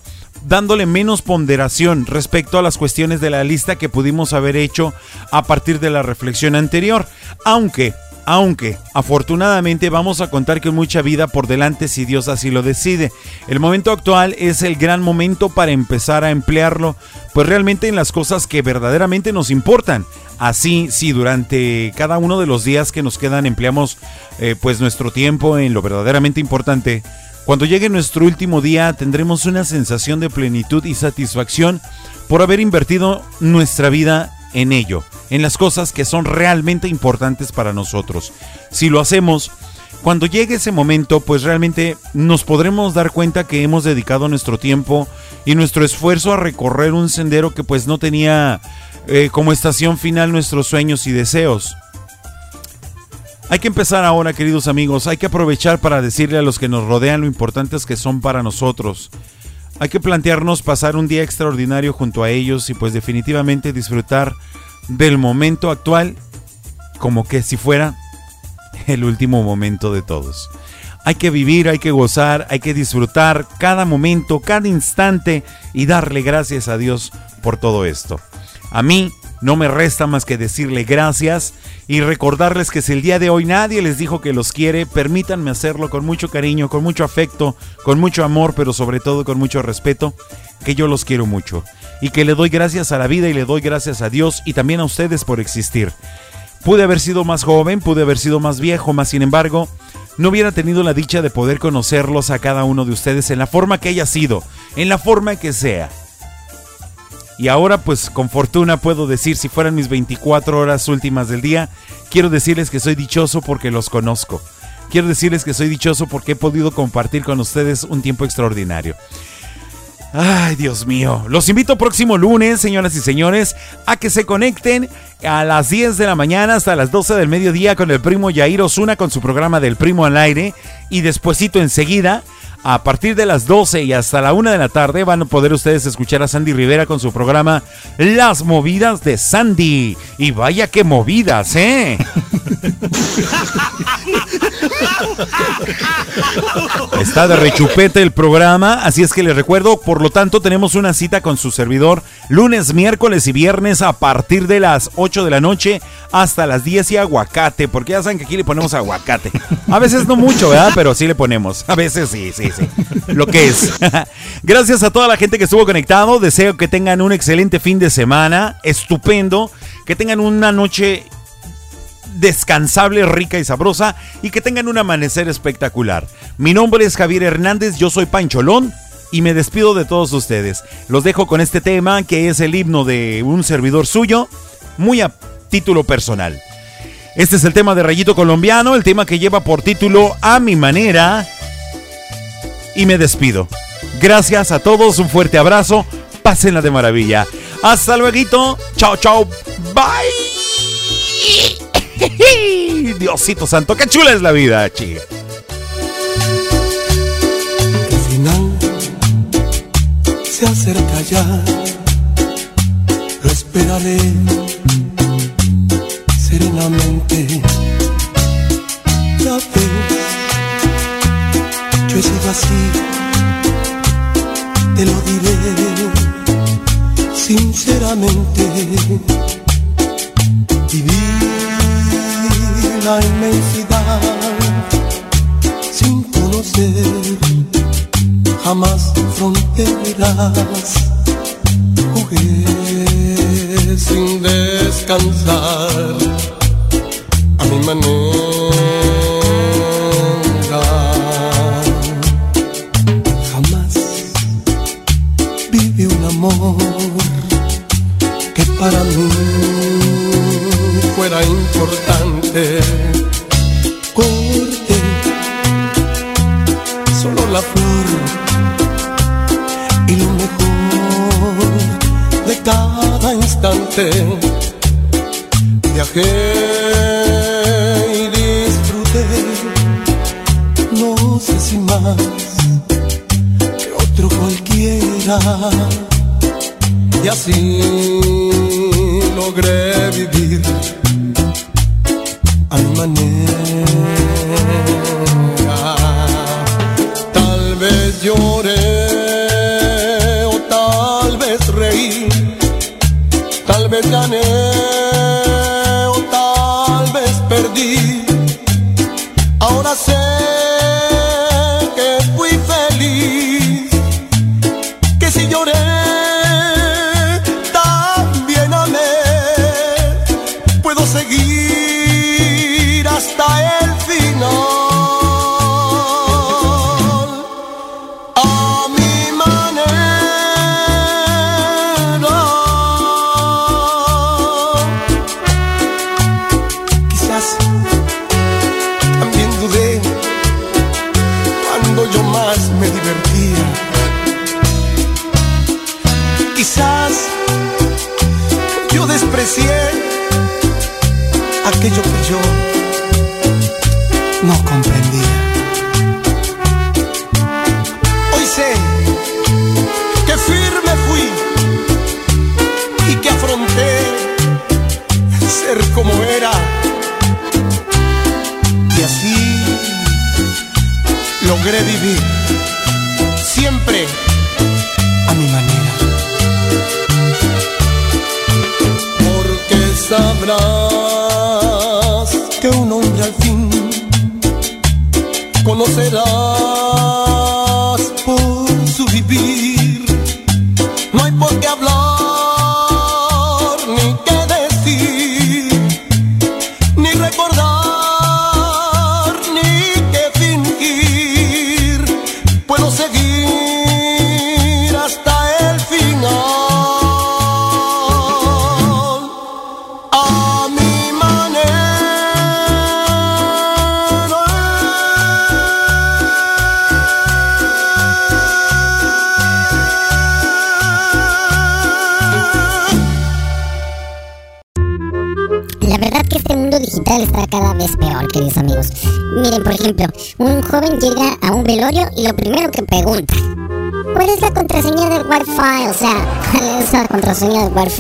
dándole menos ponderación respecto a las cuestiones de la lista que pudimos haber hecho a partir de la reflexión anterior. Aunque, aunque, afortunadamente vamos a contar con mucha vida por delante si Dios así lo decide. El momento actual es el gran momento para empezar a emplearlo, pues realmente en las cosas que verdaderamente nos importan. Así, si durante cada uno de los días que nos quedan empleamos eh, pues nuestro tiempo en lo verdaderamente importante, cuando llegue nuestro último día tendremos una sensación de plenitud y satisfacción por haber invertido nuestra vida en ello, en las cosas que son realmente importantes para nosotros. Si lo hacemos, cuando llegue ese momento, pues realmente nos podremos dar cuenta que hemos dedicado nuestro tiempo y nuestro esfuerzo a recorrer un sendero que pues no tenía eh, como estación final nuestros sueños y deseos. Hay que empezar ahora, queridos amigos. Hay que aprovechar para decirle a los que nos rodean lo importantes que son para nosotros. Hay que plantearnos pasar un día extraordinario junto a ellos y pues definitivamente disfrutar del momento actual como que si fuera el último momento de todos. Hay que vivir, hay que gozar, hay que disfrutar cada momento, cada instante y darle gracias a Dios por todo esto. A mí no me resta más que decirle gracias y recordarles que si el día de hoy nadie les dijo que los quiere, permítanme hacerlo con mucho cariño, con mucho afecto, con mucho amor, pero sobre todo con mucho respeto, que yo los quiero mucho y que le doy gracias a la vida y le doy gracias a Dios y también a ustedes por existir. Pude haber sido más joven, pude haber sido más viejo, más sin embargo, no hubiera tenido la dicha de poder conocerlos a cada uno de ustedes en la forma que haya sido, en la forma que sea. Y ahora pues con fortuna puedo decir, si fueran mis 24 horas últimas del día, quiero decirles que soy dichoso porque los conozco. Quiero decirles que soy dichoso porque he podido compartir con ustedes un tiempo extraordinario. Ay, Dios mío. Los invito próximo lunes, señoras y señores, a que se conecten a las 10 de la mañana hasta las 12 del mediodía con el primo Yair Osuna con su programa del Primo al Aire. Y despuesito enseguida a partir de las 12 y hasta la 1 de la tarde van a poder ustedes escuchar a Sandy Rivera con su programa Las Movidas de Sandy. Y vaya que movidas, ¿eh? Está de rechupete el programa, así es que les recuerdo, por lo tanto tenemos una cita con su servidor lunes, miércoles y viernes a partir de las 8 de la noche hasta las 10 y aguacate, porque ya saben que aquí le ponemos aguacate. A veces no mucho, ¿verdad? Pero sí le ponemos. A veces sí, sí, sí. Lo que es. Gracias a toda la gente que estuvo conectado. Deseo que tengan un excelente fin de semana. Estupendo. Que tengan una noche descansable, rica y sabrosa y que tengan un amanecer espectacular. Mi nombre es Javier Hernández, yo soy Pancholón y me despido de todos ustedes. Los dejo con este tema que es el himno de un servidor suyo, muy a título personal. Este es el tema de Rayito Colombiano, el tema que lleva por título A mi manera. Y me despido. Gracias a todos, un fuerte abrazo. pásenla de maravilla. Hasta luego. Chao, chao. Bye. Diosito santo, qué chula es la vida, chica. El final se acerca ya. Lo esperaré serenamente. Ya ves, yo he sido así, te lo diré sinceramente. Viví la inmensidad sin conocer jamás fronteras. Jugué sin descansar a mi manera.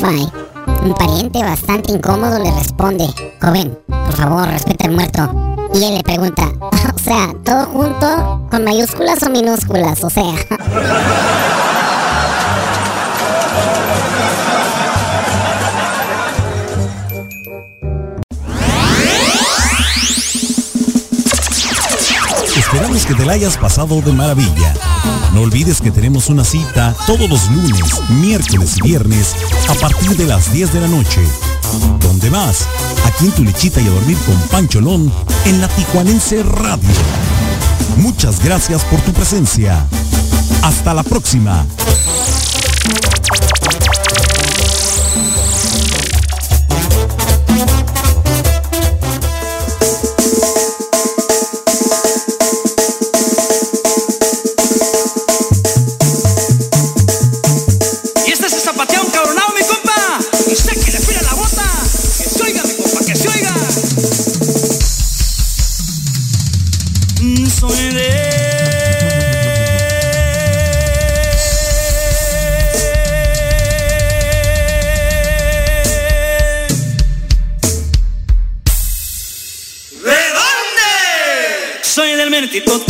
Un pariente bastante incómodo le responde, joven, por favor, respeta al muerto. Y él le pregunta, o sea, ¿todo junto con mayúsculas o minúsculas? O sea... hayas pasado de maravilla. No olvides que tenemos una cita todos los lunes, miércoles y viernes a partir de las 10 de la noche. ¿Dónde más? Aquí en tu lechita y a dormir con Pancholón en la Tijuanense Radio. Muchas gracias por tu presencia. Hasta la próxima. actitud